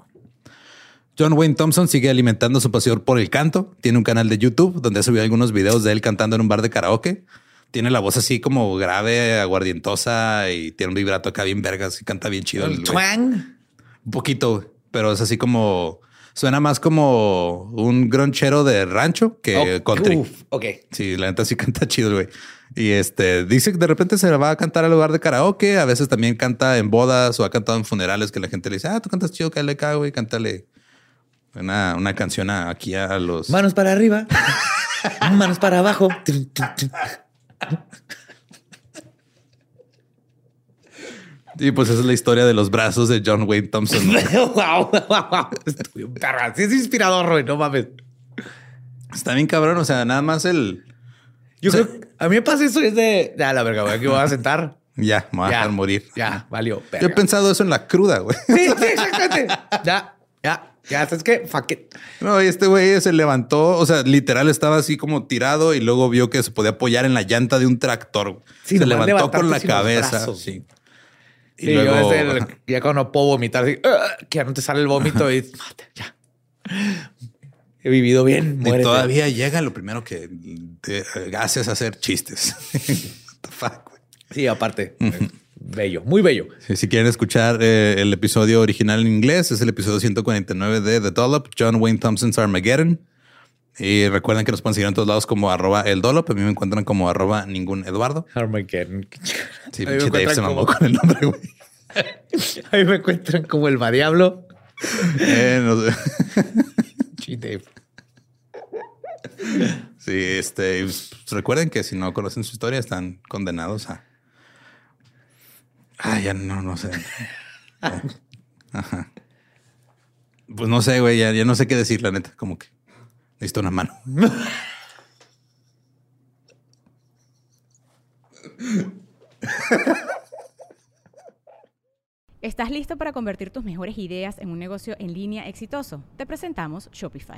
[SPEAKER 1] John Wayne Thompson sigue alimentando su pasión por el canto. Tiene un canal de YouTube donde ha subido algunos videos de él cantando en un bar de karaoke. Tiene la voz así como grave, aguardientosa y tiene un vibrato acá bien vergas y canta bien chido. el
[SPEAKER 2] twang.
[SPEAKER 1] Un poquito, pero es así como suena más como un gronchero de rancho que
[SPEAKER 2] Oh,
[SPEAKER 1] country.
[SPEAKER 2] uf, ok.
[SPEAKER 1] Sí, la neta sí canta chido, güey. Y este dice que de repente se va a cantar al lugar de karaoke. A veces también canta en bodas o ha cantado en funerales que la gente le dice, ah, tú cantas chido, cállale acá, güey, cántale una, una canción aquí a los.
[SPEAKER 2] Manos para arriba. Manos para abajo.
[SPEAKER 1] Y pues esa es la historia de los brazos de John Wayne Thompson.
[SPEAKER 2] wow, wow, wow. Un. Sí es inspirador, güey. No mames.
[SPEAKER 1] Está bien cabrón. O sea, nada más el.
[SPEAKER 2] Yo
[SPEAKER 1] O sea-
[SPEAKER 2] creo a mí me pasa eso es de ya la verga, güey. Aquí voy a sentar. (laughs)
[SPEAKER 1] Ya, me voy a dejar morir.
[SPEAKER 2] Ya, valió.
[SPEAKER 1] Yo he pensado eso en la cruda, güey.
[SPEAKER 2] Sí, sí, exactamente. Ya, ya, ya. ¿Sabes qué? Fuck it.
[SPEAKER 1] No, y este güey se levantó, o sea, literal estaba así como tirado y luego vio que se podía apoyar en la llanta de un tractor.
[SPEAKER 2] Sí,
[SPEAKER 1] se levantó con la cabeza. Sí. Y
[SPEAKER 2] Y
[SPEAKER 1] luego,
[SPEAKER 2] yo es el, ya cuando no puedo vomitar, así, "Ugh", que ya no te sale el vómito y "Mate, (laughs) ya. He vivido bien.
[SPEAKER 1] y
[SPEAKER 2] muérete.
[SPEAKER 1] todavía llega lo primero que te haces hacer chistes. (laughs) What the fuck, güey.
[SPEAKER 2] Sí, aparte. Bello, muy bello.
[SPEAKER 1] Sí, si quieren escuchar eh, el episodio original en inglés, es el episodio 149 de The Dollop, John Wayne Thompson's Armageddon. Y recuerden que nos pueden seguir en todos lados como arroba el Dollop. A mí me encuentran como arroba ningún Eduardo.
[SPEAKER 2] Armageddon.
[SPEAKER 1] Sí,
[SPEAKER 2] me
[SPEAKER 1] Dave se mamó
[SPEAKER 2] como-
[SPEAKER 1] con el nombre, güey. (laughs)
[SPEAKER 2] A mí me encuentran como el variablo.
[SPEAKER 1] Eh, no sé.
[SPEAKER 2] Dave. (laughs)
[SPEAKER 1] Sí, este, recuerden que si no conocen su historia están condenados a. Ah, ya no, no sé. (laughs) Ajá. Pues no sé, güey, ya, ya no sé qué decir, la neta, como que necesito una mano.
[SPEAKER 3] ¿Estás listo para convertir tus mejores ideas en un negocio en línea exitoso? Te presentamos Shopify.